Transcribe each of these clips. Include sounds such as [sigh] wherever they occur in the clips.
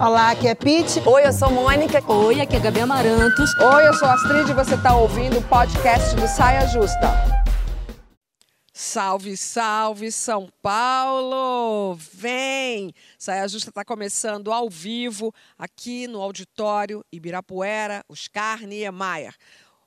Olá, aqui é Pete. Oi, eu sou Mônica. Oi, aqui é Gabi Amarantos. Oi, eu sou Astrid e você está ouvindo o podcast do Saia Justa. Salve, salve São Paulo! Vem! Saia Justa está começando ao vivo aqui no auditório Ibirapuera, Oscar Niemeyer.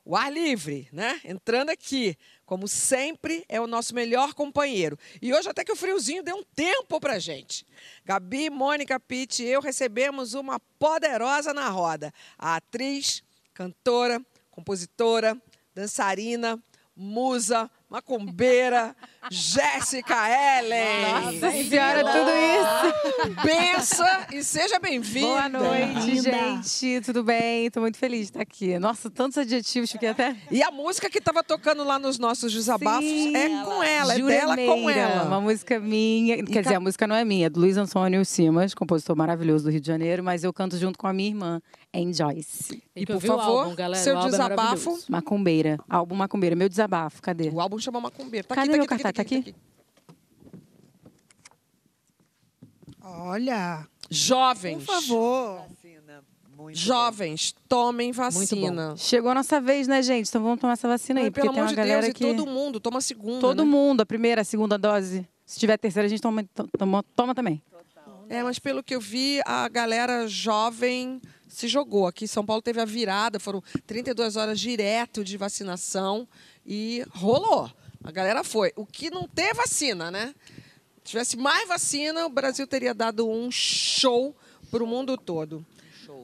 O ar livre, né? Entrando aqui, como sempre, é o nosso melhor companheiro. E hoje até que o friozinho deu um tempo pra gente. Gabi, Mônica, Pitt e eu recebemos uma poderosa na roda. A atriz, cantora, compositora, dançarina, musa, macumbeira, Jéssica Ellen. Nossa senhora, tudo isso. Bença e seja bem-vinda. Boa noite, gente. Tudo bem? Estou muito feliz de estar aqui. Nossa, tantos adjetivos, fiquei até... E a música que estava tocando lá nos nossos desabafos Sim, é com ela, é dela com ela. Uma música minha. E Quer dizer, a música não é minha, é do Luiz Antônio Simas, compositor maravilhoso do Rio de Janeiro, mas eu canto junto com a minha irmã, Anne Joyce. E por favor, álbum, galera, seu o álbum é desabafo. Macumbeira. Álbum Macumbeira. Meu desabafo, cadê? O álbum chama Macumbeiro. Tá Cadê aqui, tá meu aqui, tá cartaz? aqui, Tá Olha, Jovens. por favor. Jovens, tomem vacina. Chegou a nossa vez, né, gente? Então vamos tomar essa vacina aí, porque tem amor uma de galera Deus, que... e todo mundo toma a segunda. Todo né? mundo, a primeira, a segunda dose. Se tiver a terceira, a gente toma, to- toma, toma também. É, mas pelo que eu vi, a galera jovem se jogou. Aqui em São Paulo teve a virada, foram 32 horas direto de vacinação e rolou. A galera foi. O que não ter vacina, né? Se tivesse mais vacina, o Brasil teria dado um show para o mundo todo.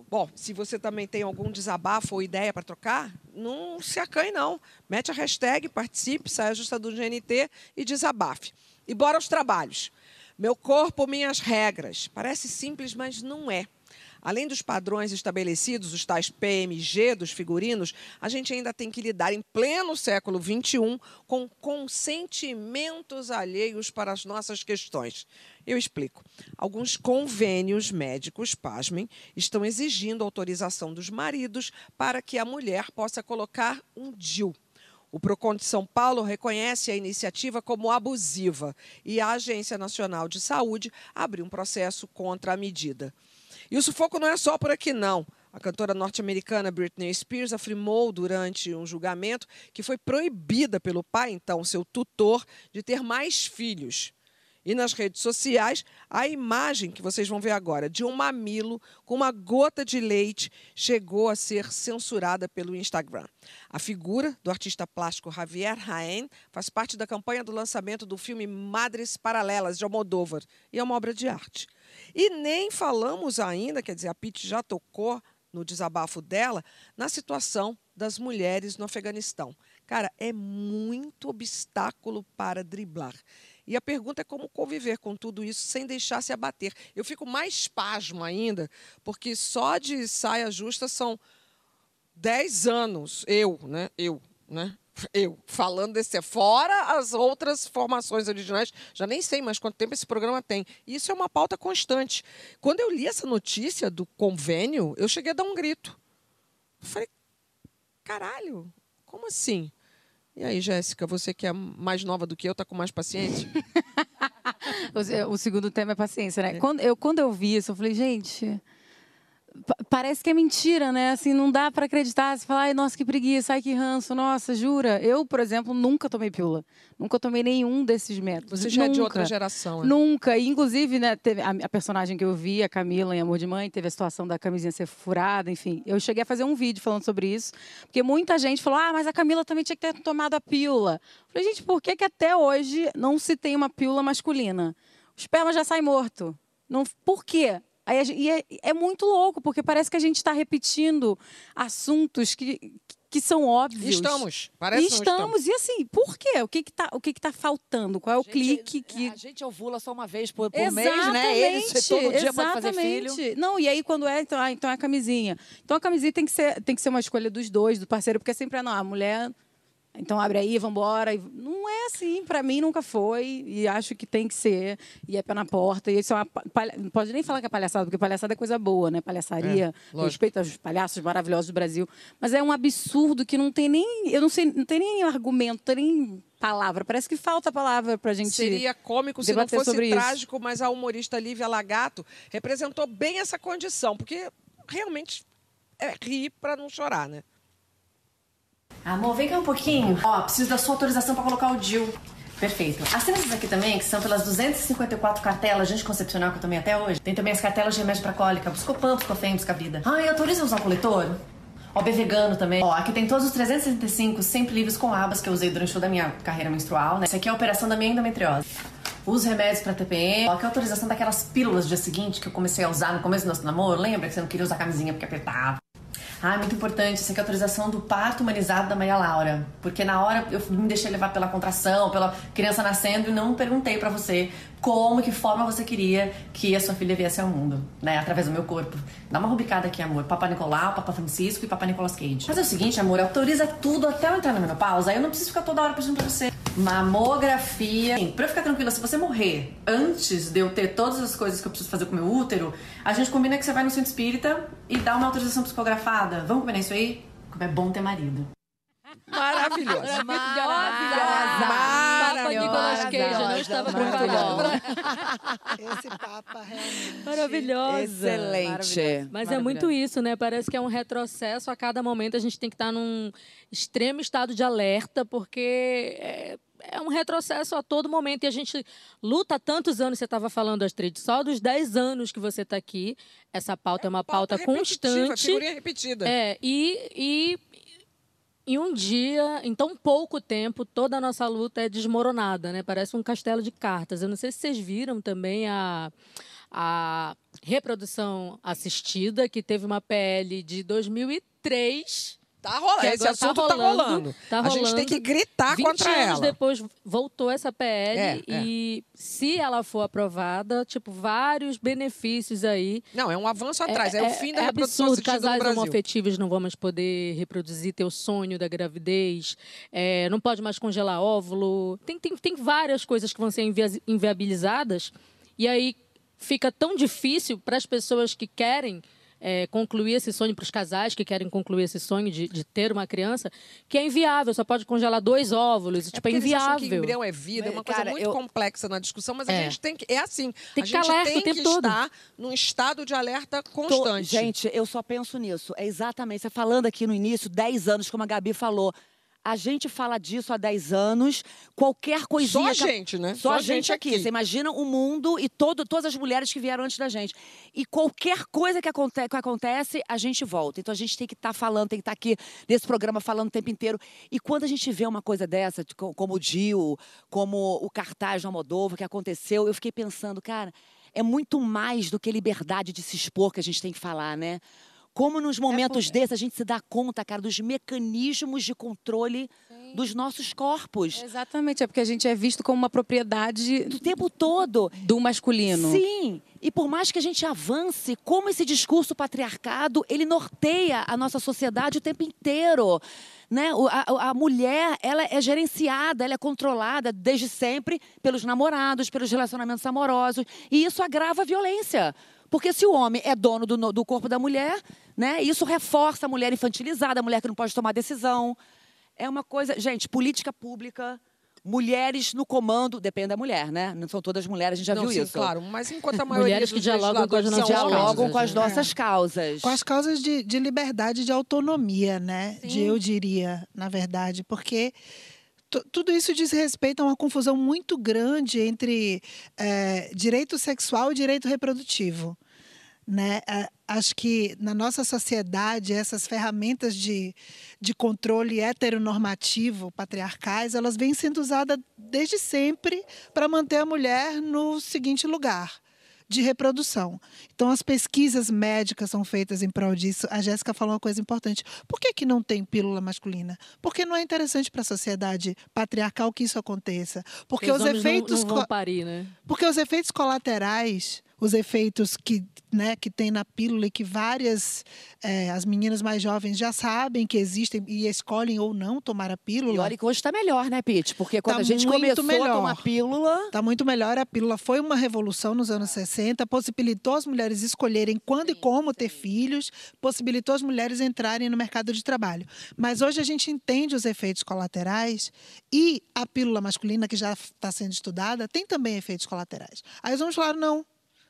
Bom, se você também tem algum desabafo ou ideia para trocar, não se acanhe, não. Mete a hashtag, participe, saia justa do GNT e desabafe. E bora aos trabalhos. Meu corpo, minhas regras. Parece simples, mas não é. Além dos padrões estabelecidos, os tais PMG dos figurinos, a gente ainda tem que lidar em pleno século XXI com consentimentos alheios para as nossas questões. Eu explico. Alguns convênios médicos, pasmem, estão exigindo autorização dos maridos para que a mulher possa colocar um DIU. O Procon de São Paulo reconhece a iniciativa como abusiva e a Agência Nacional de Saúde abriu um processo contra a medida. E o sufoco não é só por aqui, não. A cantora norte-americana Britney Spears afirmou durante um julgamento que foi proibida pelo pai, então seu tutor, de ter mais filhos. E nas redes sociais, a imagem que vocês vão ver agora de um mamilo com uma gota de leite chegou a ser censurada pelo Instagram. A figura do artista plástico Javier Raen faz parte da campanha do lançamento do filme Madres Paralelas de Almodóvar e é uma obra de arte. E nem falamos ainda, quer dizer, a Pete já tocou no desabafo dela, na situação das mulheres no Afeganistão. Cara, é muito obstáculo para driblar. E a pergunta é como conviver com tudo isso sem deixar se abater. Eu fico mais pasmo ainda, porque só de saia justa são 10 anos, eu, né? Eu, né? Eu, falando desse, fora as outras formações originais, já nem sei mais quanto tempo esse programa tem. Isso é uma pauta constante. Quando eu li essa notícia do convênio, eu cheguei a dar um grito. Eu falei, caralho, como assim? E aí, Jéssica, você que é mais nova do que eu, tá com mais paciência? [laughs] O, segundo tema é paciência, né? Quando, eu, quando eu vi isso, eu falei, gente. Pa- Parece que é mentira, né? Assim, não dá para acreditar. Você fala, ai, nossa, que preguiça, ai, que ranço, nossa, jura? Eu, por exemplo, nunca tomei pílula. Nunca tomei nenhum desses métodos. Você já é de Nunca. outra geração, né? Nunca. E, inclusive, né, teve a, a personagem que eu vi, a Camila em Amor de Mãe, teve a situação da camisinha ser furada, enfim. Eu cheguei a fazer um vídeo falando sobre isso, porque muita gente falou: ah, mas a Camila também tinha que ter tomado a pílula. Eu Falei, gente, por que, que até hoje não se tem uma pílula masculina? O esperma já sai morto. Não, por quê? Aí, a gen- e é, é muito louco, porque parece que a gente está repetindo assuntos que, que são óbvios. Estamos. Parece E que não estamos. E assim, por quê? O que que tá, o que que tá faltando? Qual é o Gente, clique que... A gente ovula só uma vez por, por mês, né? Ele você todo dia pode fazer filho. exatamente. Não, e aí quando é, então, ah, então é a camisinha. Então a camisinha tem que ser, tem que ser uma escolha dos dois, do parceiro, porque sempre é, não, a mulher Então abre aí, vambora. E Não é assim, para mim nunca foi. E acho que tem que ser. E é pé na porta. E isso é uma. palha- Não pode nem falar que é palhaçada, porque palhaçada é coisa boa, né? Palhaçaria. lógico. respeito aos palhaços maravilhosos do Brasil. Mas é um absurdo que não tem nem. Eu não sei, não tem nem argumento, tem nem palavra. Parece que falta palavra pra gente. Seria cômico se não fosse trágico, mas a humorista Lívia Lagato representou bem essa condição, porque realmente é rir para não chorar, né? Amor, vem cá um pouquinho. Ó, preciso da sua autorização para colocar o DIL. Perfeito. Assina essas aqui também, que são pelas 254 cartelas de anticoncepcional que eu tomei até hoje. Tem também as cartelas de remédio pra cólica, Buscopan, Buscofem, Buscavida. Ah, e autoriza usar o coletor? Ó, B vegano também. Ó, aqui tem todos os 365 sempre livres com abas que eu usei durante toda a minha carreira menstrual, né? Esse aqui é a operação da minha endometriose. Os remédios pra TPM. Ó, aqui é a autorização daquelas pílulas do dia seguinte que eu comecei a usar no começo do nosso namoro. Lembra que você não queria usar camisinha porque apertava? Ah, muito importante. Aqui é a autorização do parto humanizado da Maria Laura. Porque na hora eu me deixei levar pela contração, pela criança nascendo e não perguntei para você como, que forma você queria que a sua filha viesse ao mundo, né? Através do meu corpo. Dá uma rubricada aqui, amor. Papa Nicolau, Papa Francisco e Papa Nicolas Cage. Mas é o seguinte, amor, autoriza tudo até eu entrar na menopausa. Aí eu não preciso ficar toda hora pedindo pra você. Mamografia. Sim, pra eu ficar tranquila, se você morrer antes de eu ter todas as coisas que eu preciso fazer com o meu útero, a gente combina que você vai no centro espírita e dá uma autorização psicografada. Vamos combinar isso aí? Como é bom ter marido. Maravilhosa. Maravilhosa. Papa Nicolas eu não estava preparada. Esse Papa realmente. Maravilhosa. Excelente. Mas é muito isso, né? Parece que é um retrocesso. A cada momento a gente tem que estar num extremo estado de alerta, porque é, é um retrocesso a todo momento. E a gente luta há tantos anos, você estava falando, Astrid, só dos 10 anos que você está aqui. Essa pauta é, é uma pauta, pauta constante. repetida. É, e, e, em um dia, em tão pouco tempo, toda a nossa luta é desmoronada, né? Parece um castelo de cartas. Eu não sei se vocês viram também a, a reprodução assistida, que teve uma PL de 2003 Tá rolando. Esse tá assunto tá rolando. Tá rolando. A gente tem que gritar 20 contra anos ela. depois voltou essa PL É, e se ela for aprovada, tipo, vários benefícios aí. Não, é um avanço atrás. É, o fim da é reprodução absurdo. Casais homoafetivos não vão mais poder reproduzir, ter o sonho da gravidez. É, não pode mais congelar óvulo. Tem, tem, tem várias coisas que vão ser invia- inviabilizadas. E aí fica tão difícil para as pessoas que querem é, concluir esse sonho, para os casais que querem concluir esse sonho de, de ter uma criança, que é inviável. Só pode congelar dois óvulos. É tipo, é acham que inviável. embrião é vida, é uma coisa Cara, muito eu- complexa na discussão, mas a É. gente tem que. É assim. Tem a que gente alerta tem o tempo que todo. estar num estado de alerta Tô- constante. gente, eu só penso nisso. É exatamente. Você falando aqui no início, 10 anos, como a Gabi falou. A gente fala disso há 10 anos. Qualquer coisinha. Só a gente, né? Só, a gente aqui. Você imagina o mundo e todo, todas as mulheres que vieram antes da gente. E qualquer coisa que, aconte- que acontece, a gente volta. Então a gente tem que estar falando, tem que estar aqui nesse programa falando o tempo inteiro. E quando a gente vê uma coisa dessa, de co- como o Dil, como o cartaz do Almodóvar que aconteceu, eu fiquei pensando, cara, é muito mais do que liberdade de se expor que a gente tem que falar, né? Como nos momentos desses a gente se dá conta, cara, dos mecanismos de controle dos nossos corpos. Exatamente, é porque a gente é visto como uma propriedade O tempo todo. do masculino. Sim, e por mais que a gente avance, como esse discurso patriarcado, ele norteia a nossa sociedade o tempo inteiro. Né? A, a mulher, ela é gerenciada, ela é controlada desde sempre pelos namorados, pelos relacionamentos amorosos. E isso agrava a violência. Porque se o homem é dono do, do corpo da mulher, né, isso reforça a mulher infantilizada, a mulher que não pode tomar decisão. É uma coisa. Gente, política pública, mulheres no comando, depende da mulher, né? Não são todas mulheres, a gente já Não, viu sim, isso. claro. Mas enquanto a [laughs] maioria Mulheres que dos dialogam com as Dialogam homens, com as né? nossas causas. Com as causas de, de liberdade, de autonomia, né? De, eu diria, na verdade, porque tu- tudo isso diz respeito a uma confusão muito grande entre eh, direito sexual e direito reprodutivo. Né? Acho que na nossa sociedade, essas ferramentas de, de controle heteronormativo, patriarcais, elas vêm sendo usadas desde sempre para manter a mulher no seguinte lugar de reprodução. Então, as pesquisas médicas são feitas em prol disso. A Jéssica falou uma coisa importante. Por que, que não tem pílula masculina? Porque não é interessante para a sociedade patriarcal que isso aconteça. Porque os, não- efeitos não, co- parir, né? porque os efeitos colaterais os efeitos que, né, que tem na pílula e que várias, é, as meninas mais jovens já sabem que existem e escolhem ou não tomar a pílula. E olha que hoje está melhor, né, Pete? Porque quando Tá a gente muito começou a melhor. tomar pílula. Está muito melhor. A pílula foi uma revolução nos anos 60, possibilitou as mulheres escolherem quando e como ter filhos, possibilitou as mulheres entrarem no mercado de trabalho. Mas hoje a gente entende os efeitos colaterais e a pílula masculina, que já está sendo estudada, tem também efeitos colaterais. Aí os homens falaram: não,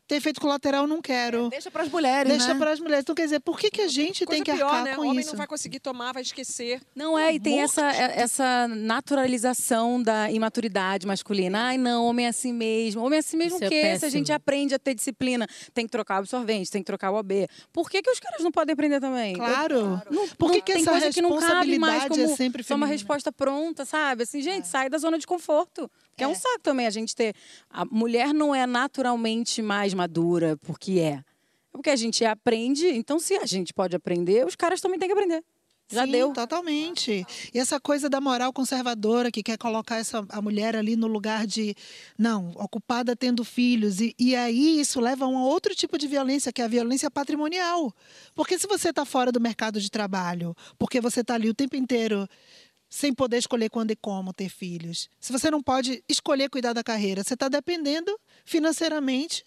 tem efeito colateral, não quero. Deixa para as mulheres, Deixa né? para as mulheres. Então, quer dizer, por que, que a gente Coisa tem que pior, arcar né? com o homem isso? não vai conseguir tomar, vai esquecer. Não é, e tem essa, essa naturalização da imaturidade masculina. Ai, não, homem é assim mesmo. Homem é assim mesmo Isso é o quê? Se a gente aprende a ter disciplina, tem que trocar o absorvente, tem que trocar o AB. Por que, que os caras não podem aprender também? Claro. Não, Por que que tem essa coisa que não cabe mais responsabilidade como é sempre só uma feminina? resposta pronta, sabe? Assim, gente, sai da zona de conforto. Que é. um É. saco também a gente ter. A mulher não é naturalmente mais madura porque é. É porque a gente aprende, então se a gente pode aprender, os caras também têm que aprender. Já Sim, deu. Totalmente. E essa coisa da moral conservadora que quer colocar essa, a mulher ali no lugar de, não, ocupada tendo filhos. E, e aí isso leva a um outro tipo de violência, que é a violência patrimonial. Porque se você está fora do mercado de trabalho, porque você está ali o tempo inteiro sem poder escolher quando e como ter filhos, se você não pode escolher cuidar da carreira, você está dependendo financeiramente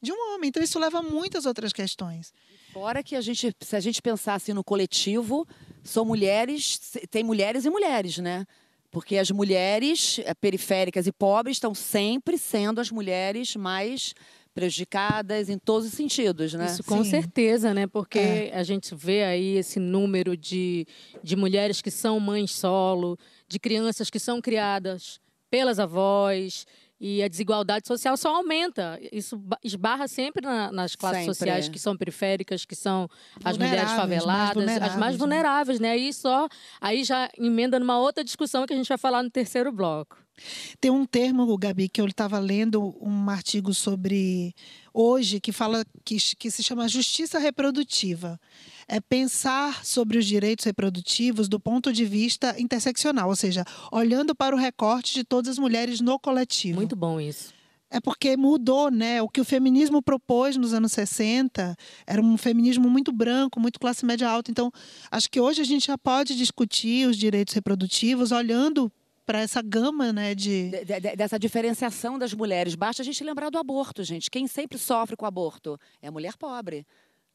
de um homem. Então isso leva a muitas outras questões. Fora que a gente, se a gente pensasse no coletivo, são mulheres, tem mulheres e mulheres, né? Porque as mulheres eh, periféricas e pobres estão sempre sendo as mulheres mais prejudicadas em todos os sentidos, né? Isso com Sim. certeza, né? Porque É. a gente vê aí esse número de, de mulheres que são mães solo, de crianças que são criadas pelas avós. E a desigualdade social só aumenta. Isso ba- esbarra sempre na- nas classes Sempre. sociais que são periféricas, que são as mulheres Vulneráveis, mais faveladas, as vulneráveis, mais né? vulneráveis, né? Aí só aí já emenda numa outra discussão que a gente vai falar no terceiro bloco. Tem um termo, Gabi, que eu estava lendo um artigo sobre hoje que fala que, que se chama justiça reprodutiva. É pensar sobre os direitos reprodutivos do ponto de vista interseccional, ou seja, olhando para o recorte de todas as mulheres no coletivo. Muito bom isso. É porque mudou, né? O que o feminismo propôs nos anos 60 era um feminismo muito branco, muito classe média alta. Então, acho que hoje a gente já pode discutir os direitos reprodutivos olhando para essa gama, né, de De- de- dessa diferenciação das mulheres. Basta a gente lembrar do aborto, gente. Quem sempre sofre com o aborto é a mulher pobre,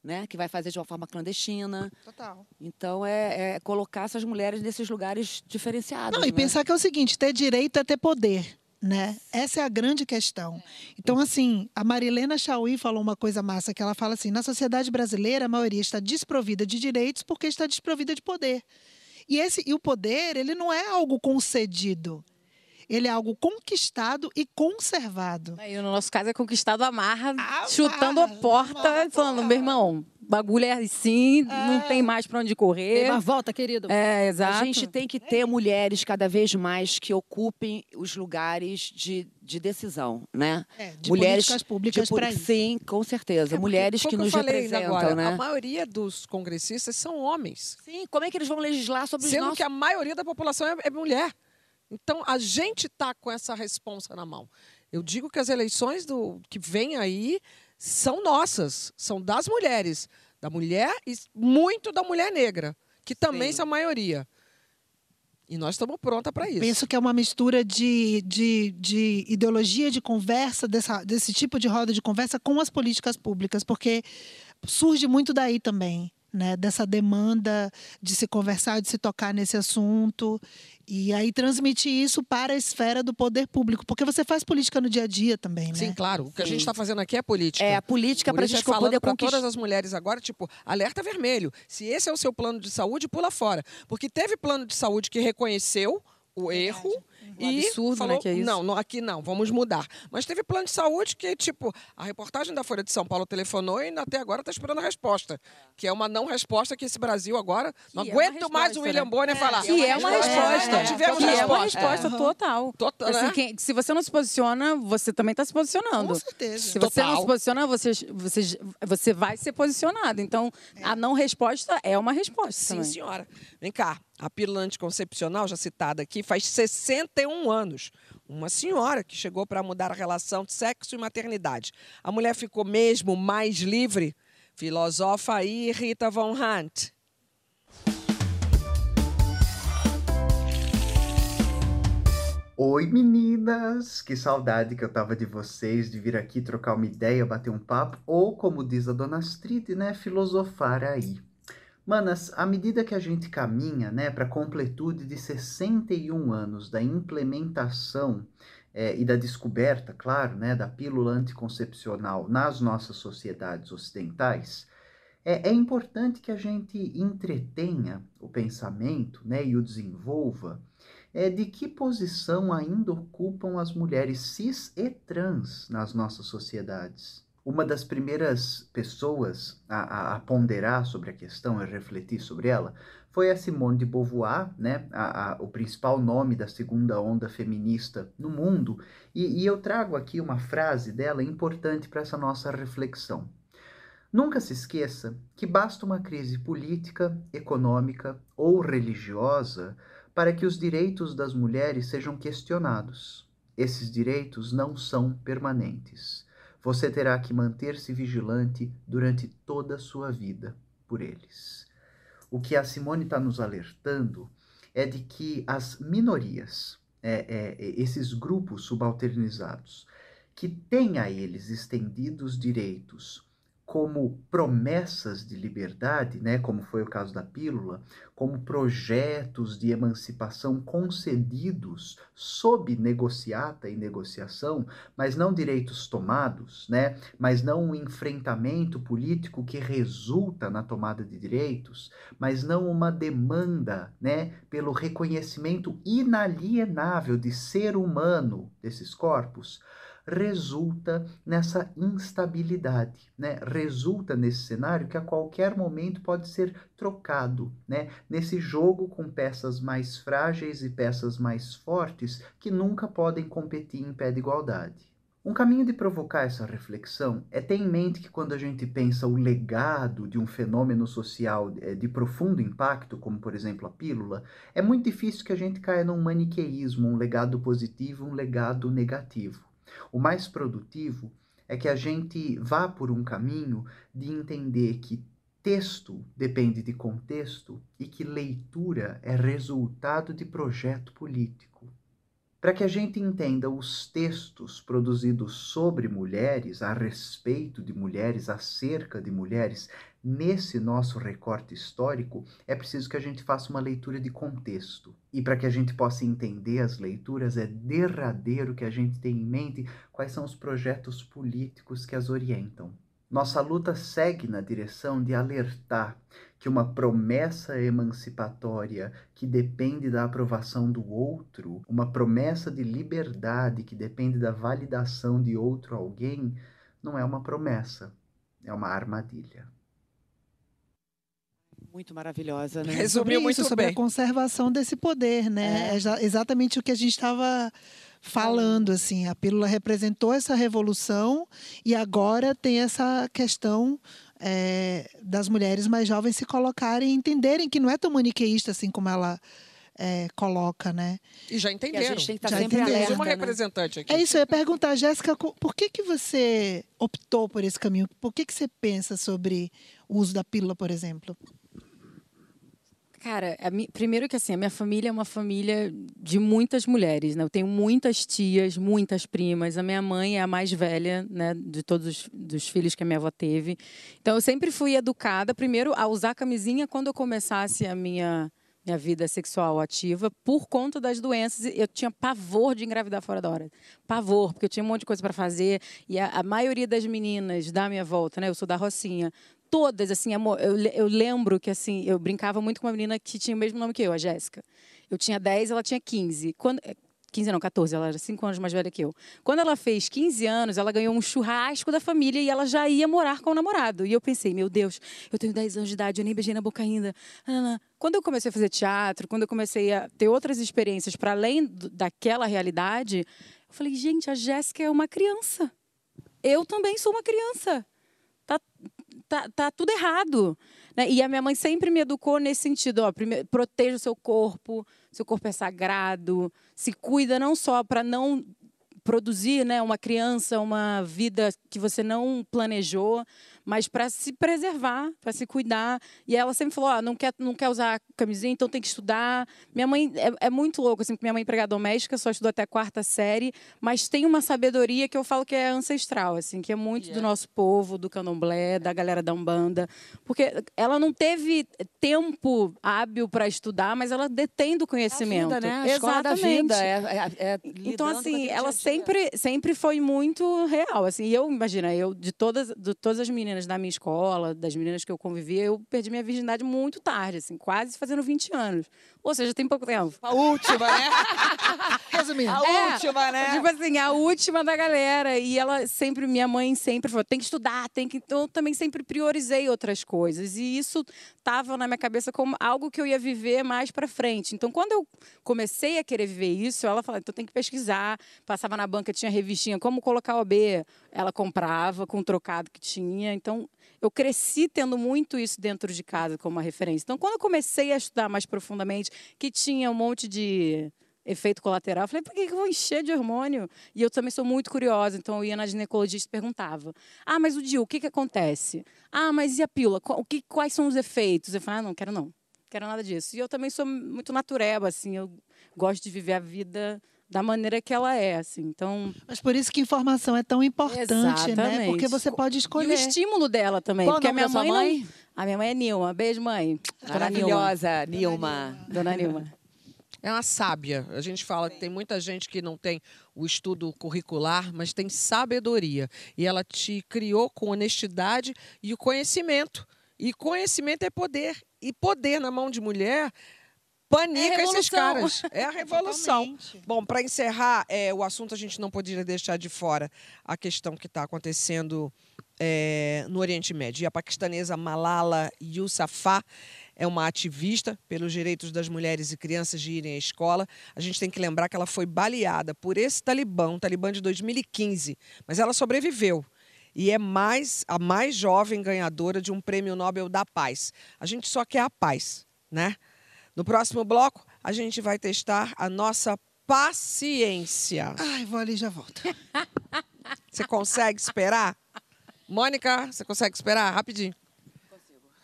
né? Que vai fazer de uma forma clandestina. Total. Então, é, é colocar essas mulheres nesses lugares diferenciados. Não, e né? pensar que é o seguinte, ter direito é ter poder. Né? Essa é a grande questão. Então, assim, a Marilena Chauí falou uma coisa massa, que ela fala assim, na sociedade brasileira, a maioria está desprovida de direitos porque está desprovida de poder. E, esse, e o poder, ele não é algo concedido. Ele é algo conquistado e conservado. Aí, no nosso caso, é conquistado a marra, A chutando a porta, falando, meu irmão, bagulho é assim, não tem mais pra onde correr. volta, querido. É, exato. A gente tem que ter mulheres cada vez mais que ocupem os lugares de, de decisão, né? É, de mulheres políticas públicas para isso. Sim, com certeza. mulheres Foi que nos falei representam, agora. né? A maioria dos congressistas são homens. Sim, como é que eles vão legislar sobre os Sendo nossos... que a maioria da população é, é mulher. Então, a gente está com essa responsa na mão. Eu digo que as eleições do, que vêm aí são nossas, são das mulheres. Da mulher e muito da mulher negra, que também Sim. são a maioria. E nós estamos prontas para isso. Penso que é uma mistura de, de, de ideologia de conversa, dessa, desse tipo de roda de conversa com as políticas públicas, porque surge muito daí também, né? Dessa demanda de se conversar, de se tocar nesse assunto. E aí transmitir isso para a esfera do poder público, porque você faz política no dia a dia também, né? Sim, claro. O que a Sim. gente está fazendo aqui é política. É, a política para a isso é gente falando poder para conquistar... todas as mulheres agora, tipo, alerta vermelho. Se esse é o seu plano de saúde, pula fora. Porque teve plano de saúde que reconheceu o erro Um e absurdo, falou, né, que é isso. não, não, aqui não, vamos mudar. Mas teve plano de saúde que, tipo, a reportagem da Folha de São Paulo telefonou e até agora está esperando a resposta. Que é uma não resposta que esse Brasil agora, não Que é uma aguento mais o resposta, William né? Bonner falar. Que é uma resposta. Não tivemos que é uma resposta. resposta total. Total, Assim, né? quem- se você não se posiciona, você também está se posicionando. Com certeza. Se você não Total. se posiciona, você, você, você vai ser posicionado. Então, a não resposta é uma resposta Sim, também. senhora. Vem cá. A pílula anticoncepcional, já citada aqui, faz 61 anos. uma senhora que chegou para mudar a relação de sexo e maternidade. A mulher ficou mesmo mais livre? Filosofa aí Rita Von Hunt. Oi meninas! Que saudade que eu tava de vocês, de vir aqui trocar uma ideia, bater um papo, ou como diz a dona Astrid, né, filosofar aí. Manas, à medida que a gente caminha, né, para a completude de 61 anos da implementação é, e da descoberta, claro, né, da pílula anticoncepcional nas nossas sociedades ocidentais, é, é importante que a gente entretenha o pensamento, né, e o desenvolva é de que posição ainda ocupam as mulheres cis e trans nas nossas sociedades. Uma das primeiras pessoas a, a, a ponderar sobre a questão e refletir sobre ela foi a Simone de Beauvoir, né, a, o principal nome da segunda onda feminista no mundo, e, e eu trago aqui uma frase dela importante para essa nossa reflexão. Nunca se esqueça que basta uma crise política, econômica ou religiosa para que os direitos das mulheres sejam questionados. Esses direitos não são permanentes. Você terá que manter-se vigilante durante toda a sua vida por eles. O que a Simone está nos alertando é de que as minorias, é, é, esses grupos subalternizados, que têm a eles estendidos direitos como promessas de liberdade, né, como foi o caso da pílula, como projetos de emancipação concedidos sob negociata e negociação, mas não direitos tomados, né, mas não um enfrentamento político que resulta na tomada de direitos, mas não uma demanda, né, pelo reconhecimento inalienável de ser humano desses corpos resulta nessa instabilidade, né? Resulta nesse cenário que a qualquer momento pode ser trocado, né? Nesse jogo com peças mais frágeis e peças mais fortes que nunca podem competir em pé de igualdade. Um caminho de provocar essa reflexão é ter em mente que quando a gente pensa o legado de um fenômeno social eh, de profundo impacto, como por exemplo a pílula, é muito difícil que a gente caia num maniqueísmo, um legado positivo, um legado negativo. O mais produtivo é que a gente vá por um caminho de entender que texto depende de contexto e que leitura é resultado de projeto político. Para que a gente entenda os textos produzidos sobre mulheres, a respeito de mulheres, acerca de mulheres, nesse nosso recorte histórico, é preciso que a gente faça uma leitura de contexto. E para que a gente possa entender as leituras, é derradeiro que a gente tenha em mente quais são os projetos políticos que as orientam. Nossa luta segue na direção de alertar que uma promessa emancipatória que depende da aprovação do outro, uma promessa de liberdade que depende da validação de outro alguém, não é uma promessa, é uma armadilha. Muito maravilhosa, né? Resumiu muito isso, sobre bem. a conservação desse poder, né? É. exa- exatamente o que a gente estava falando, assim. A pílula representou essa revolução e agora tem essa questão é, das mulheres mais jovens se colocarem e entenderem que não é tão maniqueísta assim como ela é, coloca, né? E já E a entenderam. gente tem que estar Já sempre entenderam. Alerta, uma né? representante aqui. É isso, eu ia perguntar, Jéssica, por que, que você optou por esse caminho? Por que, que você pensa sobre o uso da pílula, por exemplo? Cara, mi- primeiro que assim, a minha família é uma família de muitas mulheres, né? Eu tenho muitas tias, muitas primas. A minha mãe é a mais velha, né, de todos os dos filhos que a minha avó teve. Então eu sempre fui educada primeiro a usar camisinha quando eu começasse a minha minha vida sexual ativa por conta das doenças. Eu tinha pavor de engravidar fora da hora. Pavor, porque eu tinha um monte de coisa para fazer e a, a maioria das meninas da minha volta, né? Eu sou da Rocinha, todas, assim, eu, eu lembro que, assim, eu brincava muito com uma menina que tinha o mesmo nome que eu, a Jéssica. Eu tinha 10, ela tinha 15. Quando, eh, 15 não, 14, ela era 5 anos mais velha que eu. Quando ela fez 15 anos, ela ganhou um churrasco da família e ela já ia morar com o namorado. E eu pensei, meu Deus, eu tenho 10 anos de idade, eu nem beijei na boca ainda. Quando eu comecei a fazer teatro, quando eu comecei a ter outras experiências para além daquela realidade, eu falei, gente, a Jéssica é uma criança. Eu também sou uma criança. Tá, tá, tá tudo errado. Né? E a minha mãe sempre me educou nesse sentido, ó, primeiro, proteja o seu corpo, seu corpo é sagrado, se cuida não só para não produzir né, uma criança, uma vida que você não planejou, mas para se preservar, para se cuidar. E ela sempre falou: ah, não, quer, não quer usar camisinha, então tem que estudar. Minha mãe é, é muito louca, assim, minha mãe é empregada doméstica, só estudou até a quarta série, mas tem uma sabedoria que eu falo que é ancestral, assim, que é muito yeah. do nosso povo, do candomblé, da galera da Umbanda. Porque ela não teve tempo hábil para estudar, mas ela detém do conhecimento. É a vida, né? A Exatamente. da vida. É, é, é então, assim, ela sempre, sempre foi muito real. Assim, e eu, imagina, eu, de todas, de todas as meninas meninas da minha escola, das meninas que eu convivia, eu perdi minha virgindade muito tarde, assim, quase fazendo 20 anos. Ou seja, tem pouco tempo. A última, né? [laughs] Resumindo. A é, última, né? Tipo assim, a última da galera. E ela sempre, minha mãe sempre falou, tem que estudar, tem que. Então, eu também sempre priorizei outras coisas. E isso estava na minha cabeça como algo que eu ia viver mais para frente. Então, quando eu comecei a querer viver isso, ela falou, então tem que pesquisar. Passava na banca, tinha revistinha, como colocar o B. Ela comprava com o trocado que tinha. Então, eu cresci tendo muito isso dentro de casa como uma referência. Então, quando eu comecei a estudar mais profundamente, que tinha um monte de efeito colateral, eu falei, por que eu vou encher de hormônio? E eu também sou muito curiosa, então eu ia na ginecologista e perguntava, ah, mas o DIU, o que, que acontece? Ah, mas e a pílula? O que, quais são os efeitos? Eu falei, ah, não, quero não, quero nada disso. E eu também sou muito natureba, assim, eu gosto de viver a vida da maneira que ela é, assim. Então, mas por isso que informação é tão importante, exatamente. né? Porque você pode escolher. E o estímulo dela também, Qual porque a minha mãe, mãe? Não... a minha mãe é Nilma. Beijo, mãe. Maravilhosa, Nilma. Dona Nilma. É uma sábia. A gente fala que tem muita gente que não tem o estudo curricular, mas tem sabedoria. E ela te criou com honestidade e o conhecimento. E conhecimento é poder. E poder na mão de mulher panica é esses caras. [laughs] É a revolução. Bom, para encerrar é, o assunto, a gente não poderia deixar de fora a questão que está acontecendo é, no Oriente Médio. E a paquistanesa Malala Yousafzai é uma ativista pelos direitos das mulheres e crianças de irem à escola. A gente tem que lembrar que ela foi baleada por esse talibã, um talibã de 2015, mas ela sobreviveu e é mais a mais jovem ganhadora de um prêmio Nobel da Paz. A gente só quer a paz, né? No próximo bloco, a gente vai testar a nossa paciência. Ai, vou ali e já volto. Você consegue esperar? Mônica, você consegue esperar? Rapidinho.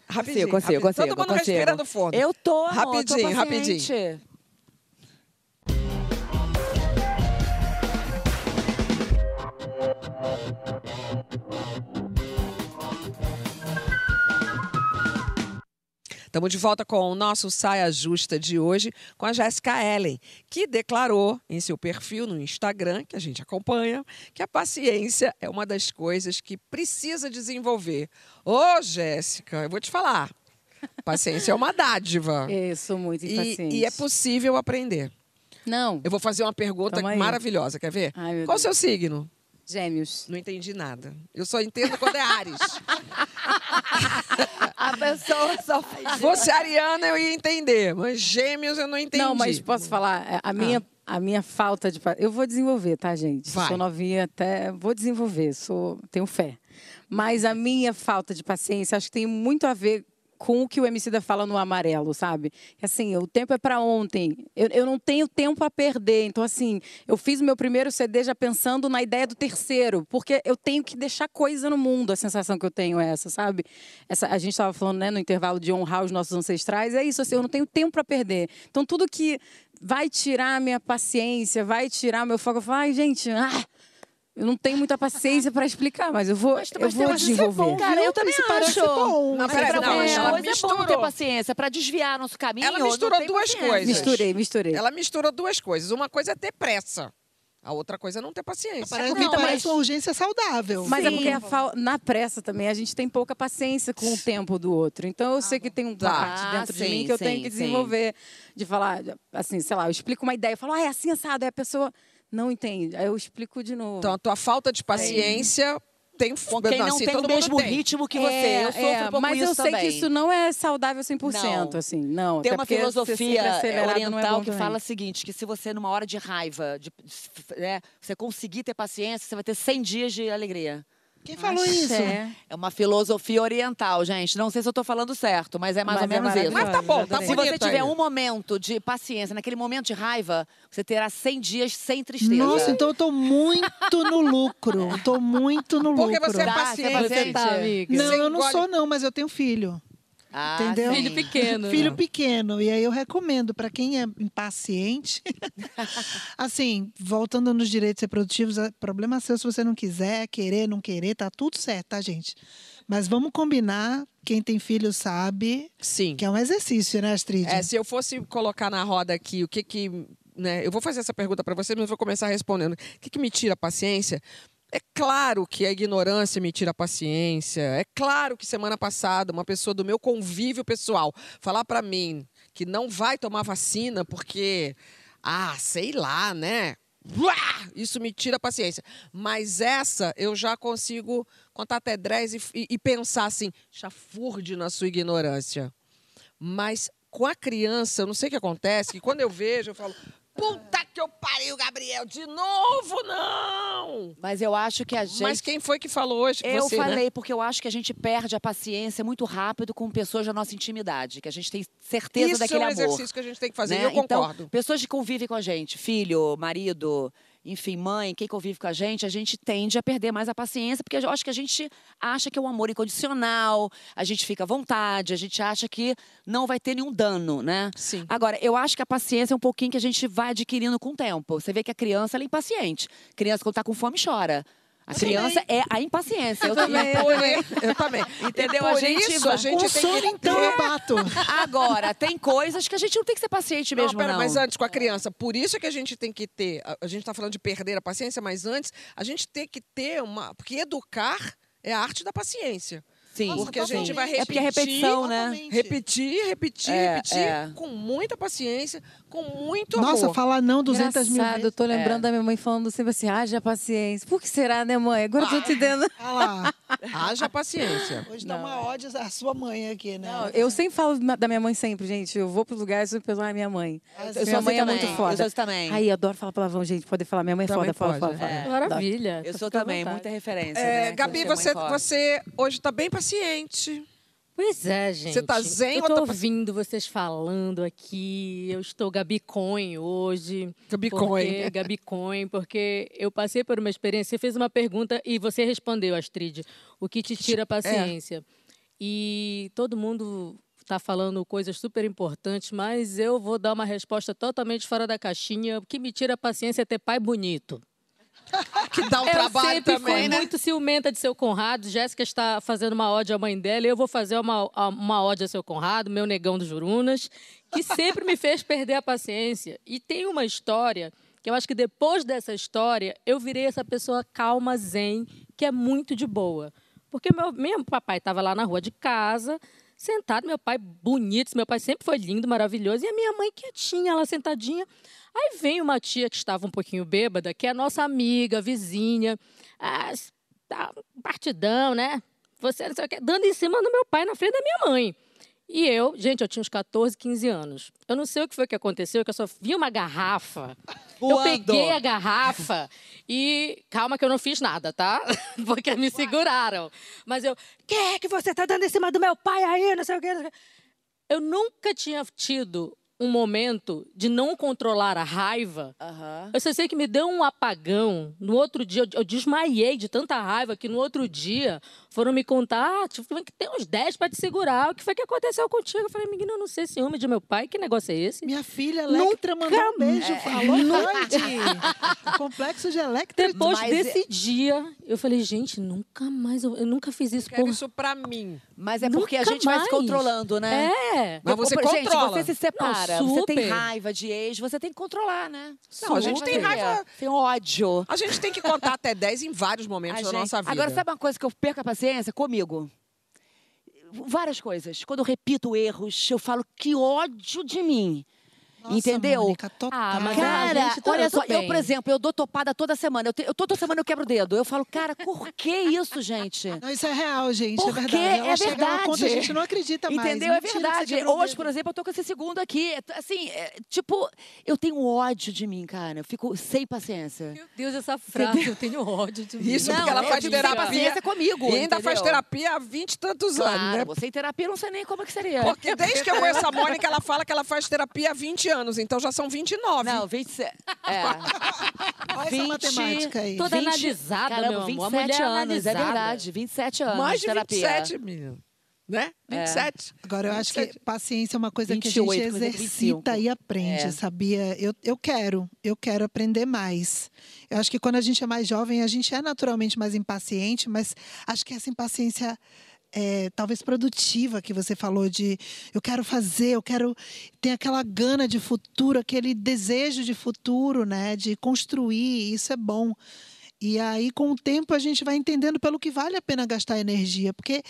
Rapidinho, consigo, consigo, consigo. Todo mundo consigo. respirando fundo. Eu tô, amor, Rapidinho, tô rapidinho. Estamos de volta com o nosso Saia Justa de hoje com a Jéssica Ellen, que declarou em seu perfil no Instagram, que a gente acompanha, que a paciência é uma das coisas que precisa desenvolver. Ô, Jéssica, eu vou te falar. Paciência é uma dádiva. [laughs] Eu sou muito impaciente. E, e é possível aprender. Não. Eu vou fazer uma pergunta maravilhosa, quer ver? Ai, Qual o seu signo? Gêmeos. Não entendi nada. Eu só entendo quando é Ares. [laughs] A pessoa só faz. Se fosse ariana, eu ia entender, mas gêmeos eu não entendi. Não, mas posso falar? É, A minha, a minha falta de. Eu vou desenvolver, tá, gente? Vai. Sou novinha até. Vou desenvolver, sou, tenho fé. Mas a minha falta de paciência acho que tem muito a ver com o que o Emicida fala no amarelo, sabe? Assim, o tempo é para ontem. Eu, eu não tenho tempo a perder. Então, assim, eu fiz o meu primeiro CD já pensando na ideia do terceiro, porque eu tenho que deixar coisa no mundo. A sensação que eu tenho é essa, sabe? Essa, a gente estava falando, né, no intervalo de honrar os nossos ancestrais. É isso, assim, eu não tenho tempo para perder. Então, tudo que vai tirar minha paciência, vai tirar meu foco, eu falo, ai, gente, ah, eu não tenho muita paciência para explicar, mas eu vou, Mas- eu mas vou isso é desenvolver. bom, Cara, eu também acho. bom. Não, Mas não, algumas coisas é bom ter paciência. Pra desviar nosso caminho. Ela misturou duas paciência. coisas. Misturei, misturei. Ela misturou duas coisas. Uma coisa é ter pressa. A outra coisa é não ter paciência. Parece, Não, parece mas- uma urgência saudável. Mas é Sim. porque a fal- na pressa também a gente tem pouca paciência com o tempo do outro. Então eu sei que tem uma Tá. parte dentro de Ah, sim, mim que eu tenho sim, que sim. desenvolver. De falar, assim, sei lá, eu explico uma ideia, eu falo, ah, é assim assado. Aí a pessoa não entende. Aí eu explico de novo. Então, a tua falta de paciência tem... Com quem não assim, tem o mesmo tem. ritmo que você. É, eu sofro é, um pouco mas isso eu sei também. que isso não é saudável 100%, Não. assim, não. Tem uma filosofia é, é oriental bom que fala o seguinte, que se você, numa hora de raiva, de, né, você conseguir ter paciência, você vai ter 100 dias de alegria. Quem falou isso? É uma filosofia oriental, gente. Não sei se eu tô falando certo, mas é mais Mas ou é menos isso. Mas tá bom, tá. Se você tiver aí. um momento de paciência, naquele momento de raiva, você terá 100 dias sem tristeza. Nossa, então eu tô muito no lucro. Tô muito no Porque lucro. você é Tá, você é paciente. Você tá, amiga? Não, Você eu não engole- sou não, mas eu tenho filho. Ah, Entendeu? Filho pequeno. Filho pequeno. E aí eu recomendo para quem é impaciente. [laughs] assim, voltando nos direitos reprodutivos, é problema seu se você não quiser, querer, não querer, tá tudo certo, tá, gente? Mas vamos combinar, quem tem filho sabe, Sim. que é um exercício, né, Astrid? É, se eu fosse colocar na roda aqui o que que. Né, eu vou fazer essa pergunta para você, mas eu vou começar respondendo. O que, que me tira a paciência? É claro que a ignorância me tira a paciência. É claro que semana passada, uma pessoa do meu convívio pessoal falar para mim que não vai tomar vacina porque. Ah, sei lá, né? Isso me tira a paciência. Mas essa eu já consigo contar até 10 e, e- e pensar assim, chafurde na sua ignorância. Mas com a criança, eu não sei o que acontece, que quando eu vejo, eu falo, puta que eu pariu, Gabriel, de novo não! Mas eu acho que a gente. Mas quem foi que falou hoje? Eu Você, né? falei porque eu acho que a gente perde a paciência muito rápido com pessoas da nossa intimidade, que a gente tem certeza Isso daquele é um amor. exercício que a gente tem que fazer, né? e eu concordo. Então, pessoas que convivem com a gente, filho, marido, enfim, mãe, quem convive com a gente, a gente tende a perder mais a paciência, porque eu acho que a gente acha que é um amor incondicional, a gente fica à vontade, a gente acha que não vai ter nenhum dano, né? Sim. Agora, eu acho que a paciência é um pouquinho que a gente vai adquirindo com o tempo. Você vê que a criança ela é impaciente. Criança, quando tá com fome, chora. A criança é a impaciência. Eu [laughs] também. Por i- eu também. Entendeu? E A por gente isso a gente tem sono, que então, eu bato. [laughs] Agora, tem coisas que a gente não tem que ser paciente mesmo, não, pera, não. mas antes com a criança, por isso é que a gente tem que ter, a, a gente está falando de perder a paciência, mas antes a gente tem que ter uma, porque educar é a arte da paciência. Sim. porque a gente vai É porque é repetir, repetição, né? Repetir, repetir, É, repetir, é. com muita paciência, com muito Nossa, amor. falar não 200 mil Engraçado, eu vezes. tô lembrando da minha mãe falando sempre assim, haja paciência. Por que será, né, mãe? Agora eu tô te dando... [laughs] Olha lá. Haja paciência. Hoje tá uma ódio a sua mãe aqui, né? Não, eu sempre falo da minha mãe sempre, gente. Eu vou pros lugares e sempre penso, ah, minha mãe. Eu minha sou mãe assim é muito também, foda. eu sou também. Ai, eu adoro falar palavrão, gente. Pode falar. Minha mãe é Também foda, fala, pode, fala, é. fala. Maravilha. Eu sou à também, muita referência. É, né? Gabi, Você é você, hoje está bem paciente. Pois é, gente. Você tá zen Eu tô tá ouvindo vocês falando aqui. Eu estou Gabicoin hoje. Gabicoin. Porque, [laughs] Gabicoin, porque eu passei por uma experiência. Você fez uma pergunta e você respondeu, Astrid. O que te tira a paciência? E todo mundo está falando coisas super importantes, mas eu vou dar uma resposta totalmente fora da caixinha. O que me tira a paciência é ter pai bonito. Que dá um [laughs] eu trabalho sempre também, fui né? muito ciumenta de seu Conrado. Jéssica está fazendo uma ode à mãe dela. Eu vou fazer uma, uma ode a seu Conrado, meu negão dos Jurunas, que sempre me fez perder a paciência. E tem uma história que eu acho que depois dessa história eu virei essa pessoa calma, zen, que é muito de boa. Porque meu, meu papai estava lá na rua de casa, sentado, meu pai bonito, meu pai sempre foi lindo, maravilhoso, e a minha mãe quietinha, lá sentadinha. Aí vem uma tia que estava um pouquinho bêbada, que é nossa amiga, vizinha, ah, tá partidão, né? Você não sei o dando em cima do meu pai na frente da minha mãe. E eu, gente, eu tinha uns 14, 15 anos. Eu não sei o que foi que aconteceu, que eu só vi uma garrafa. Eu Voando. peguei a garrafa e. Calma que eu não fiz nada, tá? [laughs] Porque me seguraram. Mas eu. Que é que você tá dando em cima do meu pai aí? Não sei o quê. não sei o quê." Eu nunca tinha tido um momento de não controlar a raiva. Aham. Eu só sei que me deu um apagão. No outro dia, eu, eu desmaiei de tanta raiva que no outro dia foram me contar, tipo, que tem uns 10 para te segurar. O que foi que aconteceu contigo? Eu falei, menina, eu não sei ciúme de meu pai. Que negócio é esse? Minha filha Electra mandou um beijo. Falou, Freud. Complexo de Electra. Depois Mas desse dia, eu falei, gente, nunca mais, eu, eu nunca fiz isso. Quero Por... isso pra mim. Mas é porque a Nunca gente vai se mais. controlando, né? É. Mas você Gente, controla. você se separa, Não, você tem raiva de ex, você tem que controlar, né? Não, a gente tem raiva- Tem ódio. A gente tem que contar até 10 em vários A momentos da gente- nossa vida. Agora, sabe uma coisa que eu perco a paciência? Comigo. Várias coisas. Quando eu repito erros, eu falo que ódio de mim. Nossa, entendeu? Mônica, total. Ah, mas a Cara, gente tá- olha eu só, eu, bem. por exemplo, eu dou topada toda semana. Eu, te- eu toda semana eu quebro o dedo. Eu falo, cara, por que isso, gente? [laughs] Não, isso é real, gente. é Porque verdade. Ela é verdade. conta, a gente não acredita mais. Entendeu? É verdade. Hoje, por exemplo, eu tô com esse segundo aqui. É, Assim, é, tipo, eu tenho ódio de mim, cara. Eu fico sem paciência. Meu Deus, essa frase, eu tenho ódio de mim. Isso Não, porque ela eu faz sem terapia. paciência comigo, E ainda faz entendeu? terapia há 20 e tantos Claro, anos, né? você em terapia, eu não sei nem como é que seria. Porque desde que eu conheço a [laughs] Mônica, ela fala que ela faz terapia há 20 anos, então já são 29. Não, 27. É. [laughs] Olha essa matemática aí. Toda analisada, caramba, meu amor. 27 A mulher anos, analisada. é verdade. 27 anos Mais de de terapia. 27, menino. Né? 27. Agora, eu acho que 27. paciência é uma coisa que a 28, gente coisa de 25. exercita e aprende, É. sabia? Eu, eu quero, eu quero aprender mais. Eu acho que quando a gente é mais jovem, a gente é naturalmente mais impaciente, mas acho que essa impaciência é, talvez produtiva que você falou de eu quero fazer, eu quero tem aquela gana de futuro, aquele desejo de futuro, né, de construir, isso é bom. E aí com o tempo a gente vai entendendo pelo que vale a pena gastar energia, porque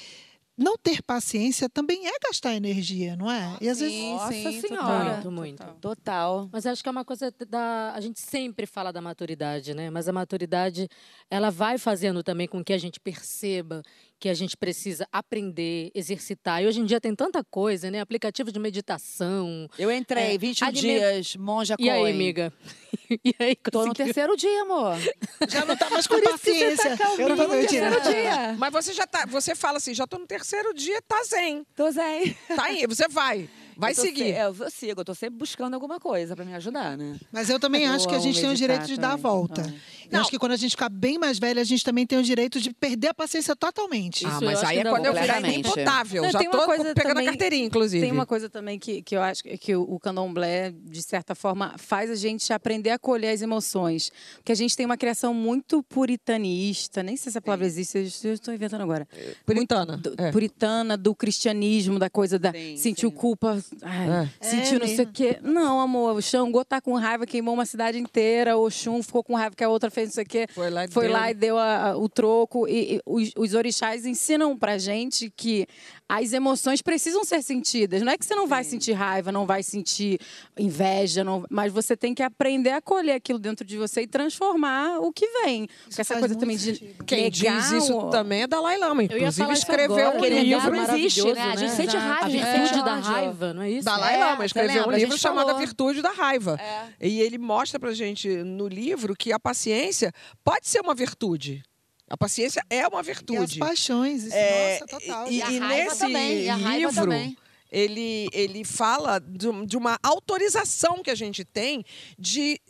não ter paciência também é gastar energia, não é? E às vezes Nossa sim, Senhora. Muito, muito. Total. Mas acho que é uma coisa da. A gente sempre fala da maturidade, né? Mas a maturidade, ela vai fazendo também com que a gente perceba que a gente precisa aprender, exercitar. E hoje em dia tem tanta coisa, né? Aplicativo de meditação. Eu entrei, É, 21 alime- dias, monja E aí, amiga? [laughs] E aí, Tô no terceiro dia, amor. [laughs] já não tá mais com paciência. eu não Tô no terceiro dia. Mas você já tá. Você fala assim, já tô no terceiro dia, tá zen. Tô zen. Tá aí, você vai. Vai seguir. se- é, eu sigo, eu tô sempre buscando alguma coisa pra me ajudar, né? Mas eu também Eu acho que a gente tem o direito de dar a também. volta. Ah. Eu acho que quando a gente ficar bem mais velha, a gente também tem o direito de perder a paciência totalmente. Ah, Isso eu mas aí é não, quando eu virar completamente. inimputável. Não, já tem uma tô coisa pegando também- a carteirinha, inclusive. Tem uma coisa também que, que eu acho que o, o candomblé, de certa forma, faz a gente aprender a colher as emoções. Porque a gente tem uma criação muito puritanista, nem sei se a palavra existe, eu estou inventando agora. Puritana. Do- É. Puritana, do cristianismo, da coisa da. Sim, sentiu sim. culpa, ai, É. sentiu É não sei o quê. Não, amor, o Xangô tá com raiva, queimou uma cidade inteira, o Xum ficou com raiva que a outra fez não sei o quê. Foi lá e Foi deu. lá e deu a- a- o troco. E, e os, os orixás ensinam pra gente que as emoções precisam ser sentidas. Não é que você não vai sentir raiva, não vai sentir inveja, não- mas você tem que aprender a colher aquilo dentro de você e transformar o que vem. Porque essa coisa também de sentido. Quem negar diz isso o- também é Dalai Lama. ia Inclusive, escreveu agora, um livro. não existe, maravilhoso, né? A gente né? sente raiva, a gente virtude sente da raiva, não é isso? Dalai É, Lama você escreveu um livro chamado A. Virtude da Raiva. É. E ele mostra pra gente no livro que a paciência pode ser uma virtude. A paciência é uma E as virtude. paixões, isso, É, nossa, total. e, E a e raiva nesse também, e a raiva livro, também. Ele, ele fala de, um- de uma autorização que a gente tem de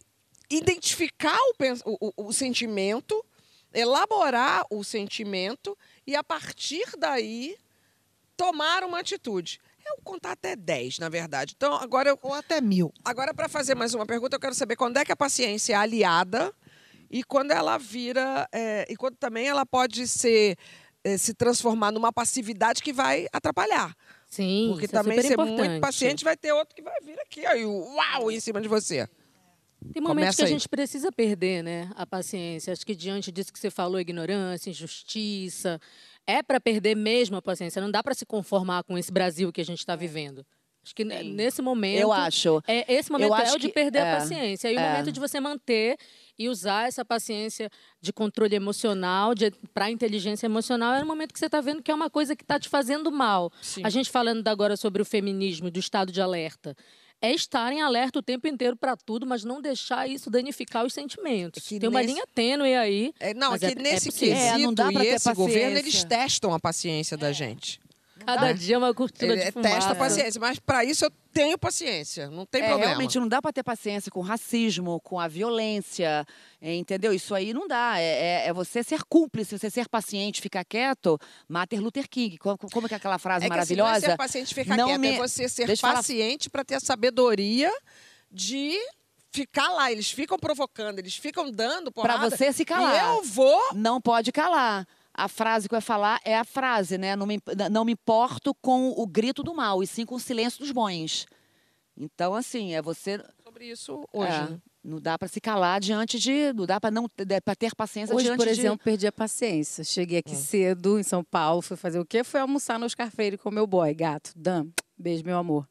identificar o- o- o sentimento, elaborar o sentimento e, a partir daí, tomar uma atitude. Eu vou contar até 10, na verdade. Então, agora eu, Ou até mil. Agora, para fazer mais uma pergunta, eu quero saber quando é que a paciência é aliada e quando ela vira. é, e quando também ela pode ser, é, se transformar numa passividade que vai atrapalhar. Sim, Porque isso é também super ser importante. muito paciente vai ter outro que vai vir aqui, aí, uau, em cima de você. Tem momentos Começa que a aí. gente precisa perder, né, a paciência. Acho que diante disso que você falou, ignorância, injustiça, é para perder mesmo a paciência. Não dá para se conformar com esse Brasil que a gente está vivendo. Acho que Sim. nesse momento, Eu acho. é esse momento é acho o de que- perder é, a paciência. E o é. momento de você manter e usar essa paciência de controle emocional, para inteligência emocional, é no momento que você está vendo que é uma coisa que está te fazendo mal. Sim. A gente falando agora sobre o feminismo, do estado de alerta. É estar em alerta o tempo inteiro para tudo, mas não deixar isso danificar os sentimentos. Que Tem uma nesse- linha tênue aí. É, não, Mas é é- que é nesse possível. quesito É, não dá e ter esse governo, paciência. eles testam a paciência da gente. Cada dia é uma cortina Ele de é, fumaça. testa a paciência, mas para isso eu tenho paciência, não tem É, problema. realmente não dá para ter paciência com racismo, com a violência, é, entendeu? Isso aí não dá. É, é- é você ser cúmplice, você ser paciente, ficar quieto. Martin Luther King, como, como que é aquela frase É que assim, não é maravilhosa? ser paciente e ficar Não quieto, me- é você ser Deixa paciente para ter a sabedoria de ficar lá. Eles ficam provocando, eles ficam dando Pra porrada. você se calar. E eu vou... Não pode calar. A frase que eu ia falar é a frase, né? Não me, não me importo com o grito do mal, e sim com o silêncio dos bons. Então, assim, é você. Sobre isso hoje. é, não dá para se calar diante de. Não dá para não para ter paciência Hoje, diante por de. exemplo, perdi a paciência. Cheguei aqui cedo em São Paulo, fui fazer o quê? Fui almoçar no Oscar Freire com meu boy, gato. Dan, beijo, meu amor.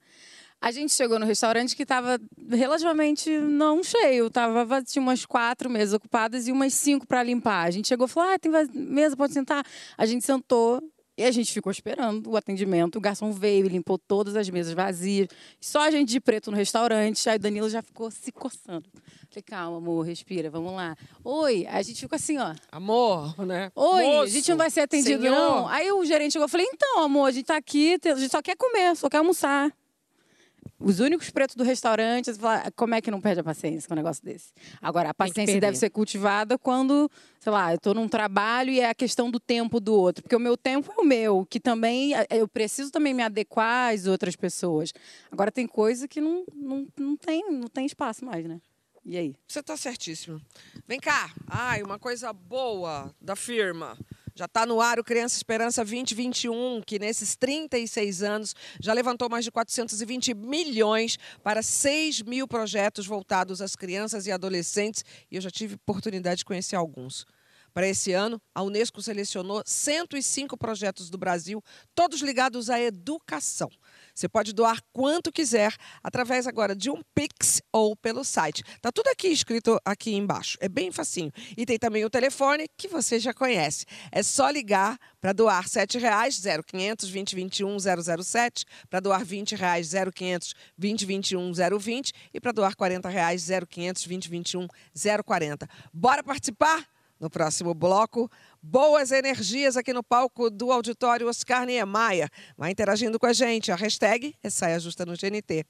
A gente chegou no restaurante que estava relativamente não cheio. Tava, tinha umas quatro mesas ocupadas e umas cinco para limpar. A gente chegou e falou: ah, tem mesa, pode sentar. A gente sentou e a gente ficou esperando o atendimento. O garçom veio e limpou todas as mesas vazias. Só a gente de preto no restaurante. Aí o Danilo já ficou se coçando. Falei, calma, amor, respira, vamos lá. Oi, a gente ficou assim, ó. Amor, né? Oi, Moço, a gente não vai ser atendido, senhor. não. Aí o gerente chegou e falei, então, amor, a gente tá aqui, a gente só quer comer, só quer almoçar. Os únicos pretos do restaurante, você fala, como é que não perde a paciência com um negócio desse? Agora, a paciência deve ser cultivada quando, sei lá, eu estou num trabalho e é a questão do tempo do outro. Porque o meu tempo é o meu, que também eh, eu preciso também me adequar às outras pessoas. Agora, tem coisa que não, não, não, tem, não tem espaço mais, né? E aí? Você está certíssimo. Vem cá. Ai, uma coisa boa da firma. Já está no ar o Criança Esperança 2021, que nesses 36 anos já levantou mais de 420 milhões para 6 mil projetos voltados às crianças e adolescentes. E eu já tive oportunidade de conhecer alguns. Para esse ano, a Unesco selecionou 105 projetos do Brasil, todos ligados à educação. Você pode doar quanto quiser através agora de um Pix ou pelo site. Tá tudo aqui escrito aqui embaixo. É bem facinho. E tem também o telefone que você já conhece. É só ligar para doar R$ 7,00 0500 2021 007, para doar R$ 20,00 0500 2021 020 e para doar R$ 40,00 0500 2021 040. Bora participar? No próximo bloco, boas energias aqui no palco do auditório Oscar Niemeyer. Vai interagindo com a gente. A hashtag é Saia Justa no GNT.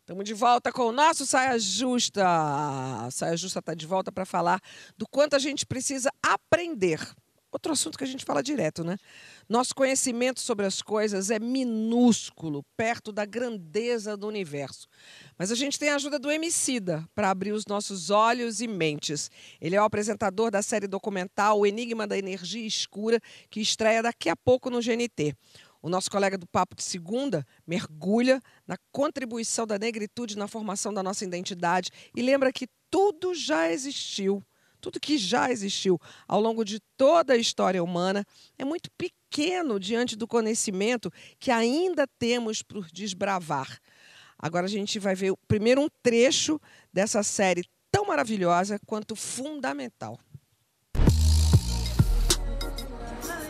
Estamos de volta com o nosso Saia Justa. A Saia Justa está de volta para falar do quanto a gente precisa aprender. Outro assunto que a gente fala direto, né? Nosso conhecimento sobre as coisas é minúsculo, perto da grandeza do universo. Mas a gente tem a ajuda do Emicida para abrir os nossos olhos e mentes. Ele é o apresentador da série documental O Enigma da Energia Escura, que estreia daqui a pouco no GNT. O nosso colega do Papo de Segunda mergulha na contribuição da negritude na formação da nossa identidade e lembra que tudo já existiu tudo que já existiu ao longo de toda a história humana é muito pequeno diante do conhecimento que ainda temos por desbravar. Agora a gente vai ver primeiro um trecho dessa série tão maravilhosa quanto fundamental.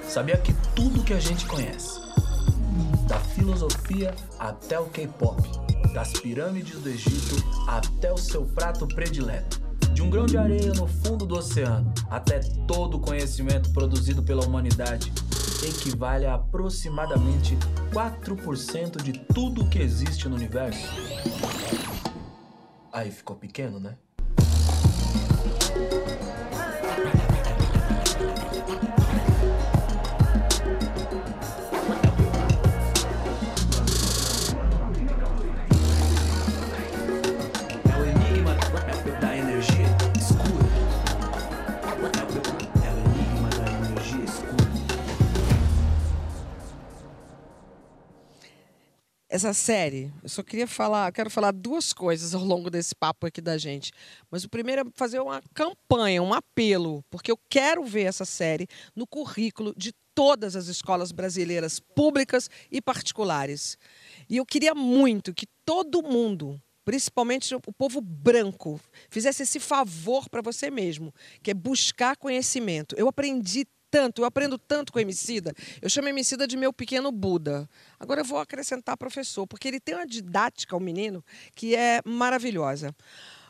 Sabia que tudo que a gente conhece, da filosofia até o K-pop, das pirâmides do Egito até o seu prato predileto, de um grão de areia no fundo do oceano até todo o conhecimento produzido pela humanidade, equivale a aproximadamente 4% de tudo que existe no universo. Aí ficou pequeno, né? Essa série, eu só queria falar, quero falar duas coisas ao longo desse papo aqui da gente. Mas o primeiro é fazer uma campanha, um apelo, porque eu quero ver essa série no currículo de todas as escolas brasileiras públicas e particulares. E eu queria muito que todo mundo, principalmente o povo branco, fizesse esse favor para você mesmo, que é buscar conhecimento. Eu aprendi tanto, eu aprendo tanto com o Emicida. Eu chamo Emicida de meu pequeno Buda. Agora eu vou acrescentar professor, porque ele tem uma didática, o menino, que é maravilhosa.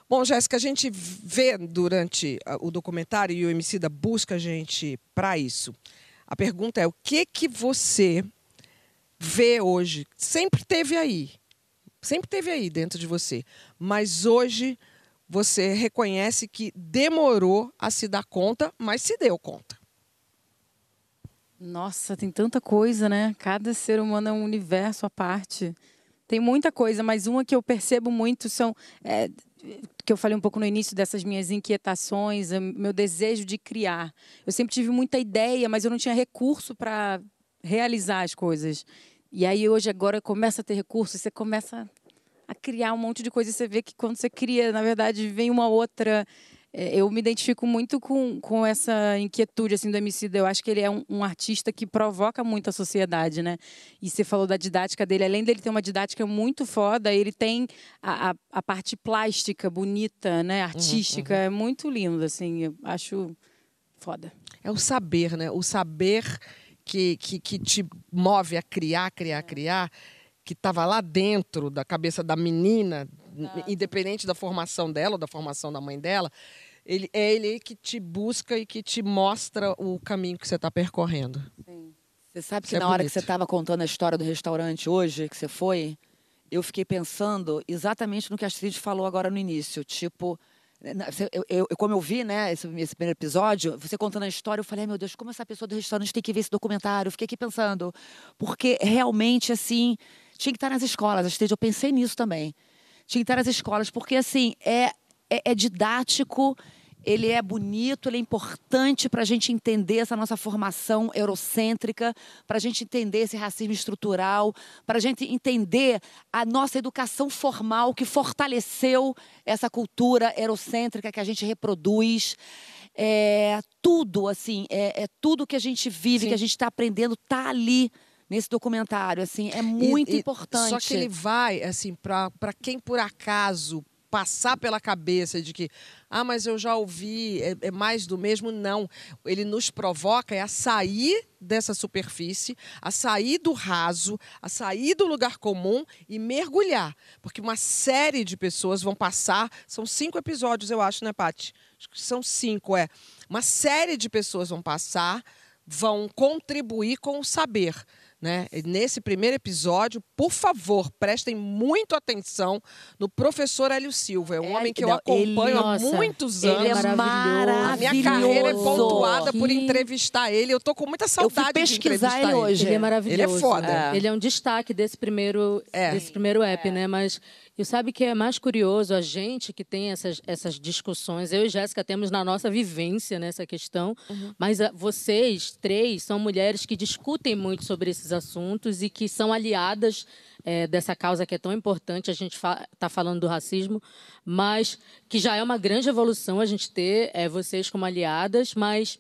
Bom, Jéssica, a gente vê durante ah, o documentário e o Emicida busca a gente para isso. A pergunta é: o que que você vê hoje? Sempre teve aí, sempre teve aí dentro de você, mas hoje você reconhece que demorou a se dar conta, mas se deu conta. Nossa, tem tanta coisa, né? Cada ser humano é um universo à parte. Tem muita coisa, mas uma que eu percebo muito são. é, que eu falei um pouco no início dessas minhas inquietações, meu desejo de criar. Eu sempre tive muita ideia, mas eu não tinha recurso para realizar as coisas. E aí hoje agora começa a ter recurso, você começa a criar um monte de coisa e você vê que quando você cria, na verdade, vem uma outra eu me identifico muito com, com essa inquietude assim do MC. Eu acho que ele é um, um, artista que provoca muito a sociedade, né? E você falou da didática dele. Além dele ter uma didática muito foda, ele tem a, a, a parte plástica, bonita, né? Artística. Uhum, uhum. É muito lindo, assim. Eu acho foda. É o saber, né? O saber que, que, que te move a criar, criar, criar, que estava lá dentro da cabeça da menina, independente da formação dela ou da formação da mãe dela, ele, é ele que te busca e que te mostra o caminho que você está percorrendo. Sim. Você sabe que Isso é na é hora que você estava contando a história do restaurante hoje, que você foi, eu fiquei pensando exatamente no que a Astrid falou agora no início. Tipo, eu, eu, como eu vi, né, esse, esse, primeiro episódio, você contando a história, eu falei, meu Deus, como essa pessoa do restaurante tem que ver esse documentário? Eu fiquei aqui pensando, porque realmente, assim, tinha que estar nas escolas. Astrid, eu pensei nisso também tinha que estar nas escolas, porque assim é, é, é didático, ele é bonito, ele é importante para a gente entender essa nossa formação eurocêntrica, para a gente entender esse racismo estrutural, para a gente entender a nossa educação formal que fortaleceu essa cultura eurocêntrica que a gente reproduz. É, tudo, assim, é, é tudo que a gente vive, Sim. que a gente está aprendendo, está ali nesse documentário, assim, é muito e, e, importante. Só que ele vai, assim, para quem por acaso passar pela cabeça de que, ah, mas eu já ouvi, é, é, mais do mesmo, não. Ele nos provoca é a sair dessa superfície, a sair do raso, a sair do lugar comum e mergulhar. Porque uma série de pessoas vão passar, são cinco episódios, eu acho, né, Paty? Acho que são cinco, é. Uma série de pessoas vão passar, vão contribuir com o saber. Né? Nesse primeiro episódio, por favor, prestem muito atenção no professor Hélio Silva. É um é, homem que eu acompanho ele, há muitos anos. Ele é maravilhoso. A minha carreira é pontuada que... por entrevistar ele. Eu tô com muita saudade eu fui pesquisar de ele hoje. Ele é maravilhoso. Ele é foda. É. Ele é um destaque desse primeiro, é. desse primeiro app, né? Mas e sabe que é mais curioso a gente que tem essas, essas discussões. Eu e Jéssica temos na nossa vivência nessa questão, uhum. mas a, ah, vocês três são mulheres que discutem muito sobre esses assuntos e que são aliadas é, dessa causa que é tão importante. A gente está fa falando do racismo, mas que já é uma grande evolução a gente ter é, vocês como aliadas, mas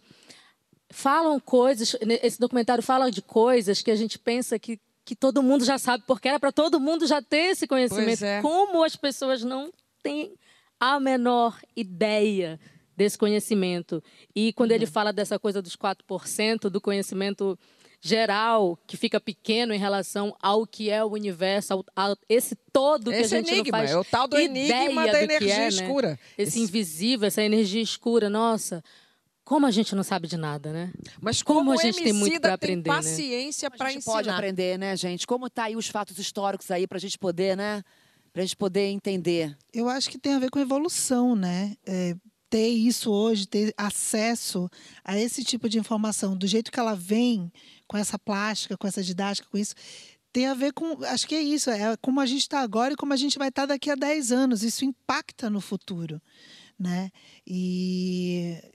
falam coisas. Esse documentário fala de coisas que a gente pensa que que todo mundo já sabe, porque era para todo mundo já ter esse conhecimento. É. Como as pessoas não têm a menor ideia desse conhecimento. E quando uhum. ele fala dessa coisa dos 4%, do conhecimento geral, que fica pequeno em relação ao que é o universo, ao, a esse todo que esse a gente enigma, não faz é o tal do enigma da energia é, escura. Né? Esse, esse invisível, essa energia escura, nossa, como a gente não sabe de nada, né? Mas como, como a gente tem muito para aprender, tem né? paciência né? para ensinar. pode aprender, né, gente? Como tá aí os fatos históricos aí para a gente poder, né? Para a gente poder entender. Eu acho que tem a ver com evolução, né? É, ter isso hoje, ter acesso a esse tipo de informação do jeito que ela vem, com essa plástica, com essa didática, com isso, tem a ver com. Acho que é isso, é como a gente está agora e como a gente vai estar tá daqui a 10 anos. Isso impacta no futuro. Né? E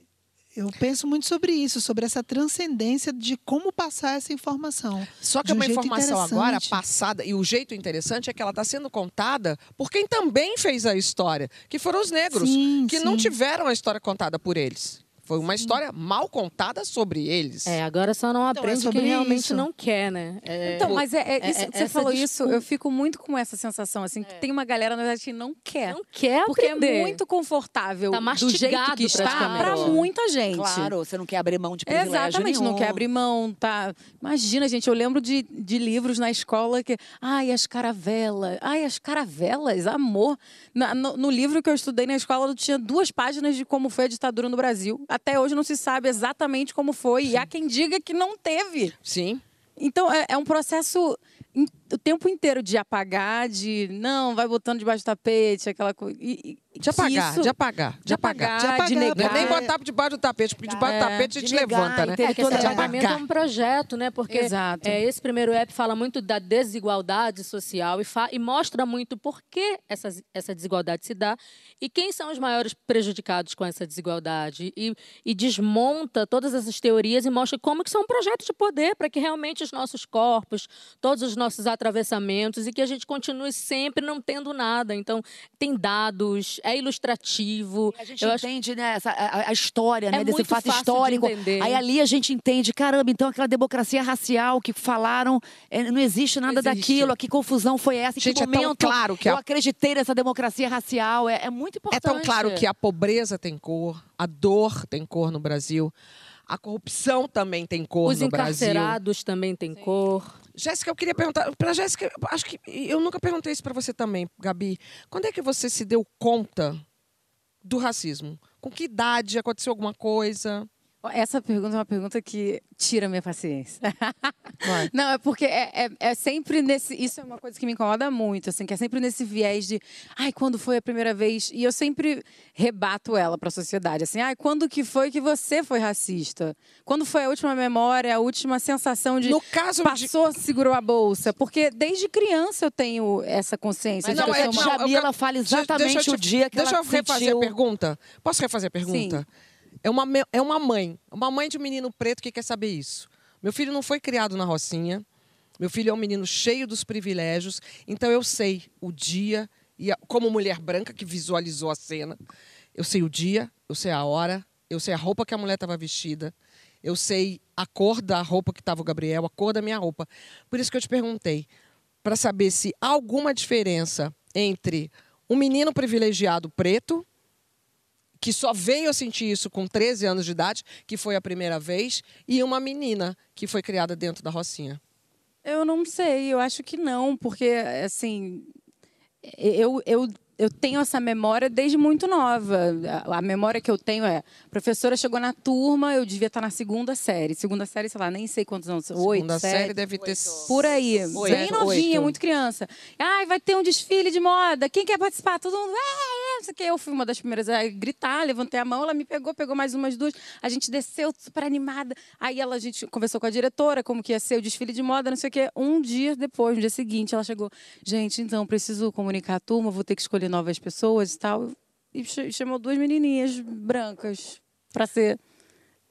eu penso muito sobre isso, sobre essa transcendência de como passar essa informação. Só que é uma informação agora passada, e o jeito interessante é que ela está sendo contada por quem também fez a história, que foram os negros, sim, que sim. não tiveram a história contada por eles. Foi uma história mal contada sobre eles. É, agora só não então, aprende é quem realmente isso. não quer, né? É, então, mas é, é, é isso, você falou isso, eu fico muito com essa sensação, assim, que é. tem uma galera, na verdade, que não quer. Não quer Porque aprender. é muito confortável tá do jeito que está para muita gente. Claro, você não quer abrir mão de privilégio Exatamente, nenhum. não quer abrir mão, tá? Imagina, gente, eu lembro de, de livros na escola que... Ai, as caravelas. Ai, as caravelas, amor. Na, no, no livro que eu estudei na escola, tinha duas páginas de como foi a ditadura no Brasil até hoje não se sabe exatamente como foi. Sim. E há quem diga que não teve. Sim. Então, é, é um processo o tempo inteiro de apagar, de não, vai botando debaixo do tapete, aquela coisa. De apagar, isso, de apagar, de apagar. De, apagar, de negar. Nem botar debaixo do tapete, porque debaixo é, do tapete a gente negar, levanta, né? É, todo apagamento é um projeto, né? Porque Exato. É, esse primeiro app fala muito da desigualdade social e, e mostra muito por que essa, essa desigualdade se dá e quem são os maiores prejudicados com essa desigualdade. E, e desmonta todas essas teorias e mostra como que são um projeto de poder para que realmente os nossos corpos, todos os nossos atravessamentos e que a gente continue sempre não tendo nada. Então, tem dados, é ilustrativo. A gente entende, né, essa, a, a história, né, É desse muito fato fácil de histórico. entender. Aí ali a gente entende, caramba, então aquela democracia racial que falaram, é, não existe nada existe. daquilo, que confusão foi essa, em Gente, que é tão momento claro que eu a- acreditei nessa democracia racial, é, é muito É importante. tão claro que a pobreza tem cor, a dor tem cor no Brasil, a corrupção também tem cor Os no Brasil. encarcerados também têm cor. Jéssica, eu queria perguntar para Jéssica, acho que eu nunca perguntei isso para você também, Gabi. Quando é que você se deu conta do racismo? Com que idade aconteceu alguma coisa? Essa pergunta é uma pergunta que tira minha paciência. [laughs] Não, é porque é, é, é sempre nesse. Isso é uma coisa que me incomoda muito, assim, que é sempre nesse viés de. Ai, quando foi a primeira vez? E eu sempre rebato ela para a sociedade. Assim, ai, quando que foi que você foi racista? Quando foi a última memória, a última sensação de. No caso de Passou, segurou a bolsa. Porque desde criança eu tenho essa consciência. Mas de não, que eu é sou que uma- Jamila fala Deixa- exatamente deixa eu o te- dia que Deixa ela eu refazer sentiu... a pergunta. Posso refazer a pergunta? É uma, é uma mãe, uma mãe de um menino preto que quer saber isso. Meu filho não foi criado na Rocinha. Meu filho é um menino cheio dos privilégios. Então eu sei o dia, e como mulher branca que visualizou a cena, eu sei o dia, eu sei a hora, eu sei a roupa que a mulher estava vestida, eu sei a cor da roupa que estava o Gabriel, a cor da minha roupa. Por isso que eu te perguntei, para saber se há alguma diferença entre um menino privilegiado preto, que só veio a sentir isso com 13 anos de idade, que foi a primeira vez, e uma menina que foi criada dentro da Rocinha. Eu não sei, eu acho que não, porque, assim, eu, eu, eu tenho essa memória desde muito nova. A, memória que eu tenho é: a professora chegou na turma, eu devia estar na segunda série. Segunda série, sei lá, nem sei quantos anos, oito, Segunda sete. série deve ter. Por aí, Oito. bem novinha, Oito. muito criança. Ai, vai ter um desfile de moda. Quem quer participar? Todo mundo. É, é, não sei o quê. Eu fui uma das primeiras a gritar, levantei a mão, ela me pegou, pegou mais umas duas. A gente desceu super animada. Aí ela, a gente conversou com a diretora, como que ia ser o desfile de moda, não sei o quê. Um dia depois, no dia seguinte, ela chegou. Gente, então, preciso comunicar a turma, vou ter que escolher novas pessoas e tal. E ch- chamou duas menininhas brancas para ser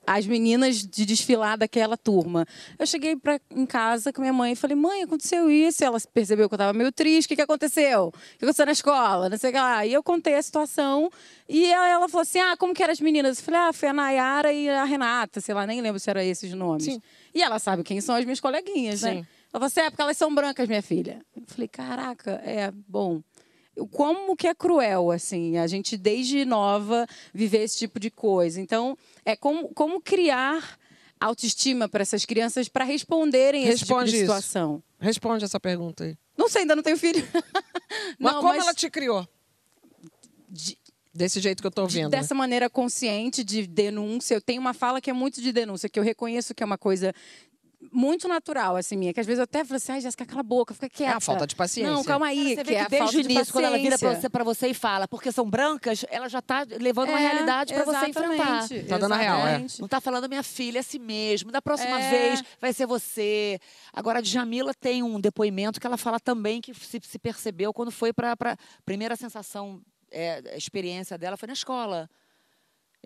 as meninas de desfilar daquela turma. Eu cheguei pra, em casa com minha mãe e falei, mãe, aconteceu isso. Ela percebeu que eu estava meio triste. O que, que aconteceu? O que aconteceu na escola? Não sei o que lá. E eu contei a situação. E ela, ela falou assim, ah, como que eram as meninas? Eu falei, ah, foi a Nayara e a Renata. Sei lá, nem lembro se eram esses nomes. Sim. E ela sabe quem são as minhas coleguinhas, Sim. né? Ela falou assim, é porque elas são brancas, minha filha. Eu falei, caraca, é, bom como que é cruel, assim, a gente desde nova viver esse tipo de coisa. Então, é como, como criar autoestima para essas crianças para responderem esse tipo Responde de isso. situação. Responde essa pergunta aí. Não sei, ainda não tenho filho. [laughs] Mas Não, como mas- ela te criou? Desse jeito que eu tô vendo. Dessa maneira consciente de denúncia, eu tenho uma fala que é muito de denúncia, que eu reconheço que é uma coisa muito natural, assim, minha. Que às vezes eu até falo assim, ai, Jéssica, cala a boca, fica quieta. É a falta de paciência. Não, calma aí, Você que vê é desde o falta de início, quando ela vira pra você, pra você e fala, porque são brancas, ela já tá levando uma É, realidade pra você enfrentar. exatamente, Tá dando a real, é. exatamente. Não tá falando minha filha, é si mesmo. Da próxima É. vez vai ser você. Agora, a Djamila tem um depoimento que ela fala também que se, se percebeu quando foi para a primeira sensação, é, a experiência dela foi na escola.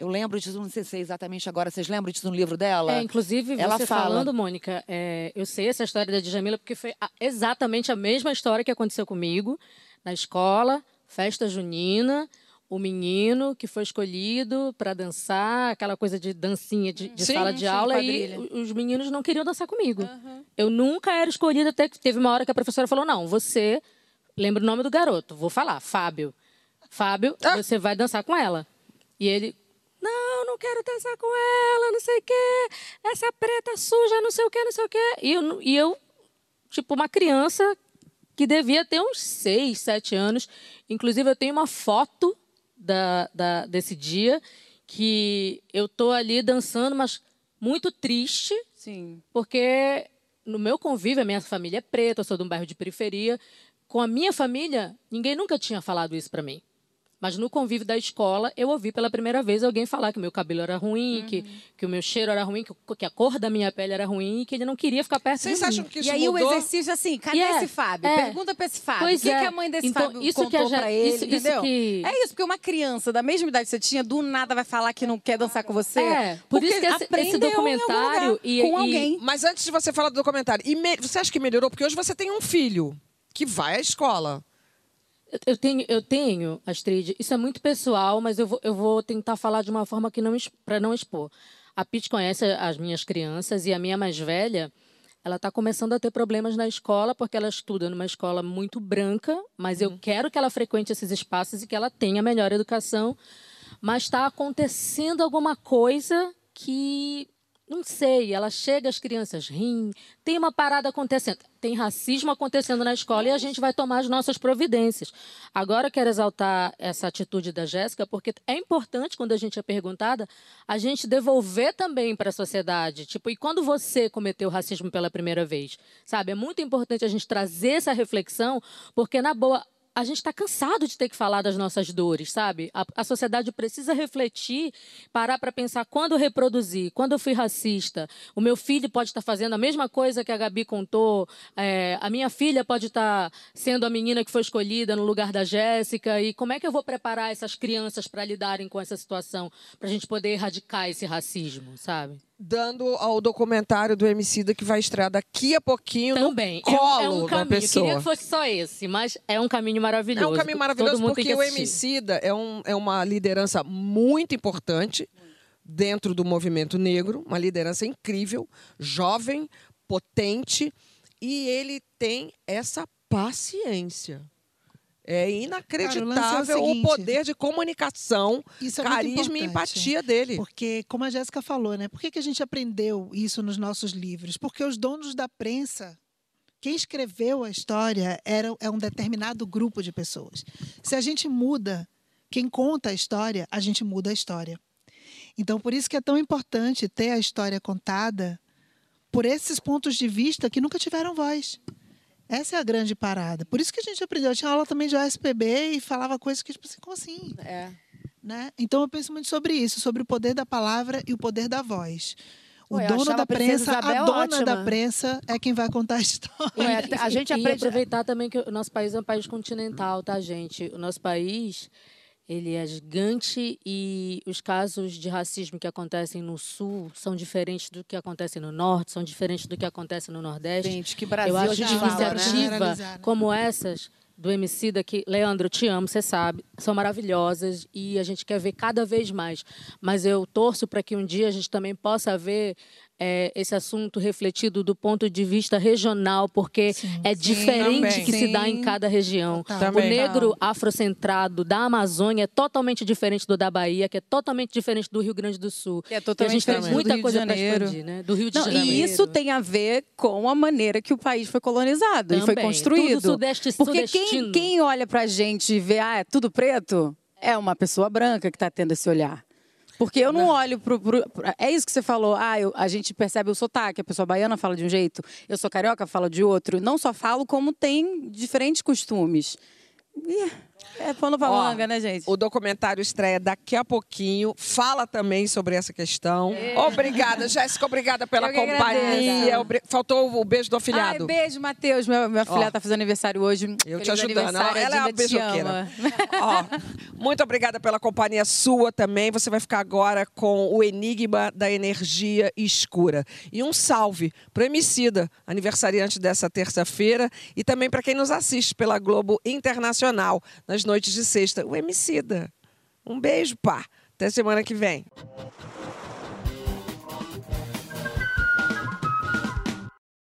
Eu lembro disso, não sei se é exatamente agora. Vocês lembram disso no livro dela? É, inclusive, ela você fala. falando, Mônica, é, eu sei essa história da Djamila porque foi a- exatamente a mesma história que aconteceu comigo na escola, festa junina, o menino que foi escolhido para dançar, aquela coisa de dancinha de, de Sim, sala de aula, quadrilha. e os meninos não queriam dançar comigo. Eu nunca era escolhida, até que teve uma hora que a professora falou: não, você lembra o nome do garoto, vou falar, Fábio. Fábio, você vai dançar com ela. E ele, quero dançar com ela, não sei o quê. Essa preta suja, não sei o quê, não sei o quê. E eu, e eu tipo, uma criança que devia ter uns seis, sete anos. Inclusive, eu tenho uma foto da, da- desse dia que eu tô ali dançando, mas muito triste, Sim. porque no meu convívio, a minha família é preta, eu sou de um bairro de periferia. Com a minha família, ninguém nunca tinha falado isso para mim. Mas no convívio da escola, eu ouvi pela primeira vez alguém falar que meu cabelo era ruim, que, que o meu cheiro era ruim, que, que a cor da minha pele era ruim e que ele não queria ficar perto Vocês de mim. acham que isso E aí mudou? o exercício assim, cadê E é, esse Fábio? é. Pergunta pra esse Fábio. Pois o que, é. que a mãe desse Então, Fábio isso que a contou pra ele, isso- isso entendeu? que- É isso, porque uma criança da mesma idade que você tinha, do nada vai falar que não quer dançar com você. É, por porque isso que esse- esse aprendeu em algum documentário lugar, e- com e- alguém. Mas antes de você falar do documentário, e me- você acha que melhorou? Porque hoje você tem um filho que vai à escola. Eu- tenho, eu tenho, Astrid, isso é muito pessoal, mas eu vou, eu vou tentar falar de uma forma que não para não expor. A Pete conhece as minhas crianças e a minha mais velha, ela está começando a ter problemas na escola porque ela estuda numa escola muito branca, mas eu quero que ela frequente esses espaços e que ela tenha melhor educação. Mas está acontecendo alguma coisa que não sei, ela chega, as crianças riem, tem uma parada acontecendo, tem racismo acontecendo na escola e a gente vai tomar as nossas providências. Agora eu quero exaltar essa atitude da Jéssica, porque é importante, quando a gente é perguntada, a gente devolver também para a sociedade. Tipo, e quando você cometeu racismo pela primeira vez? Sabe? É muito importante a gente trazer essa reflexão, porque, na boa, a gente está cansado de ter que falar das nossas dores, sabe? A, a sociedade precisa refletir, parar para pensar quando eu reproduzi, quando eu fui racista. O meu filho pode estar fazendo a mesma coisa que a Gabi contou. é, a minha filha pode estar sendo a menina que foi escolhida no lugar da Jéssica. E como é que eu vou preparar essas crianças para lidarem com essa situação, para a gente poder erradicar esse racismo, sabe? Dando ao documentário do Emicida que vai estrear daqui a pouquinho Também. no É um- colo é, um da caminho. pessoa. Queria que fosse só esse, mas é um caminho maravilhoso. É um caminho maravilhoso Todo porque que o. Emicida é, um, é uma liderança muito importante dentro do movimento negro, uma liderança incrível, jovem, potente, e ele tem essa paciência. É inacreditável o, seguinte, poder de comunicação, é carisma e empatia dele. Porque, como a Jéssica falou, né? Por que, que a gente aprendeu isso nos nossos livros? Porque os donos da prensa, quem escreveu a história era, é um determinado grupo de pessoas. Se a gente muda, quem conta a história, a gente muda a história. Então, por isso que é tão importante ter a história contada por esses pontos de vista que nunca tiveram voz. Essa é a grande parada. Por isso que a gente aprendeu. Eu tinha aula também de OSPB e falava coisas que, tipo assim, como assim? É. né? Então eu penso muito sobre isso, sobre o poder da palavra e o poder da voz. O Ué, dono da a prensa, a Isabel dona ótima. da prensa é quem vai contar a história. Ué, a [laughs] gente e aprende. aproveitar também que o nosso país é um país continental, tá, gente? O nosso país, ele é gigante e os casos de racismo que acontecem no sul são diferentes do que acontecem no norte, são diferentes do que acontece no nordeste. Gente, que Brasil Eu acho que né? iniciativa né? como essas do MC daqui, Leandro, te amo, você sabe, são maravilhosas e a gente quer ver cada vez mais. Mas eu torço para que um dia a gente também possa ver eh, esse assunto refletido do ponto de vista regional, porque é diferente também. que se dá em Sim. cada região. Total. O Também. negro afrocentrado da Amazônia é totalmente diferente do da Bahia, que é totalmente diferente do Rio Grande do Sul. Que é E a totalmente gente tem diferente do muita Rio de coisa para Janeiro. expandir, né? Do Rio de Não, Janeiro. e isso tem a ver com a maneira que o país foi colonizado e foi Também. construído. Tudo sudeste, Porque quem, quem olha pra gente e vê, ah, é tudo preto, é uma pessoa branca que está tendo esse olhar. Porque eu não olho pro, pro- É isso que você falou. Ah, eu- a gente percebe o sotaque. A pessoa baiana fala de um jeito, eu sou carioca, fala de outro. Não só falo, como tem diferentes costumes. Ih, é pano pra manga, né, gente? O documentário estreia daqui a pouquinho. Fala também sobre essa questão. Obrigada, Jéssica. Obrigada pela Eu companhia. Obri- Faltou o beijo do Ai, afilhado. beijo, Matheus. Minha, minha filha tá fazendo aniversário hoje. Eu te Feliz ajudando. aniversário, Ela é uma te beijoqueira. Ó, muito obrigada pela companhia sua também. Você vai ficar agora com o Enigma da Energia Escura. E um salve para o Emicida, aniversariante dessa terça-feira, e também para quem nos assiste pela Globo Internacional nas noites de sexta. O Emicida. Um beijo, pá. Até semana que vem.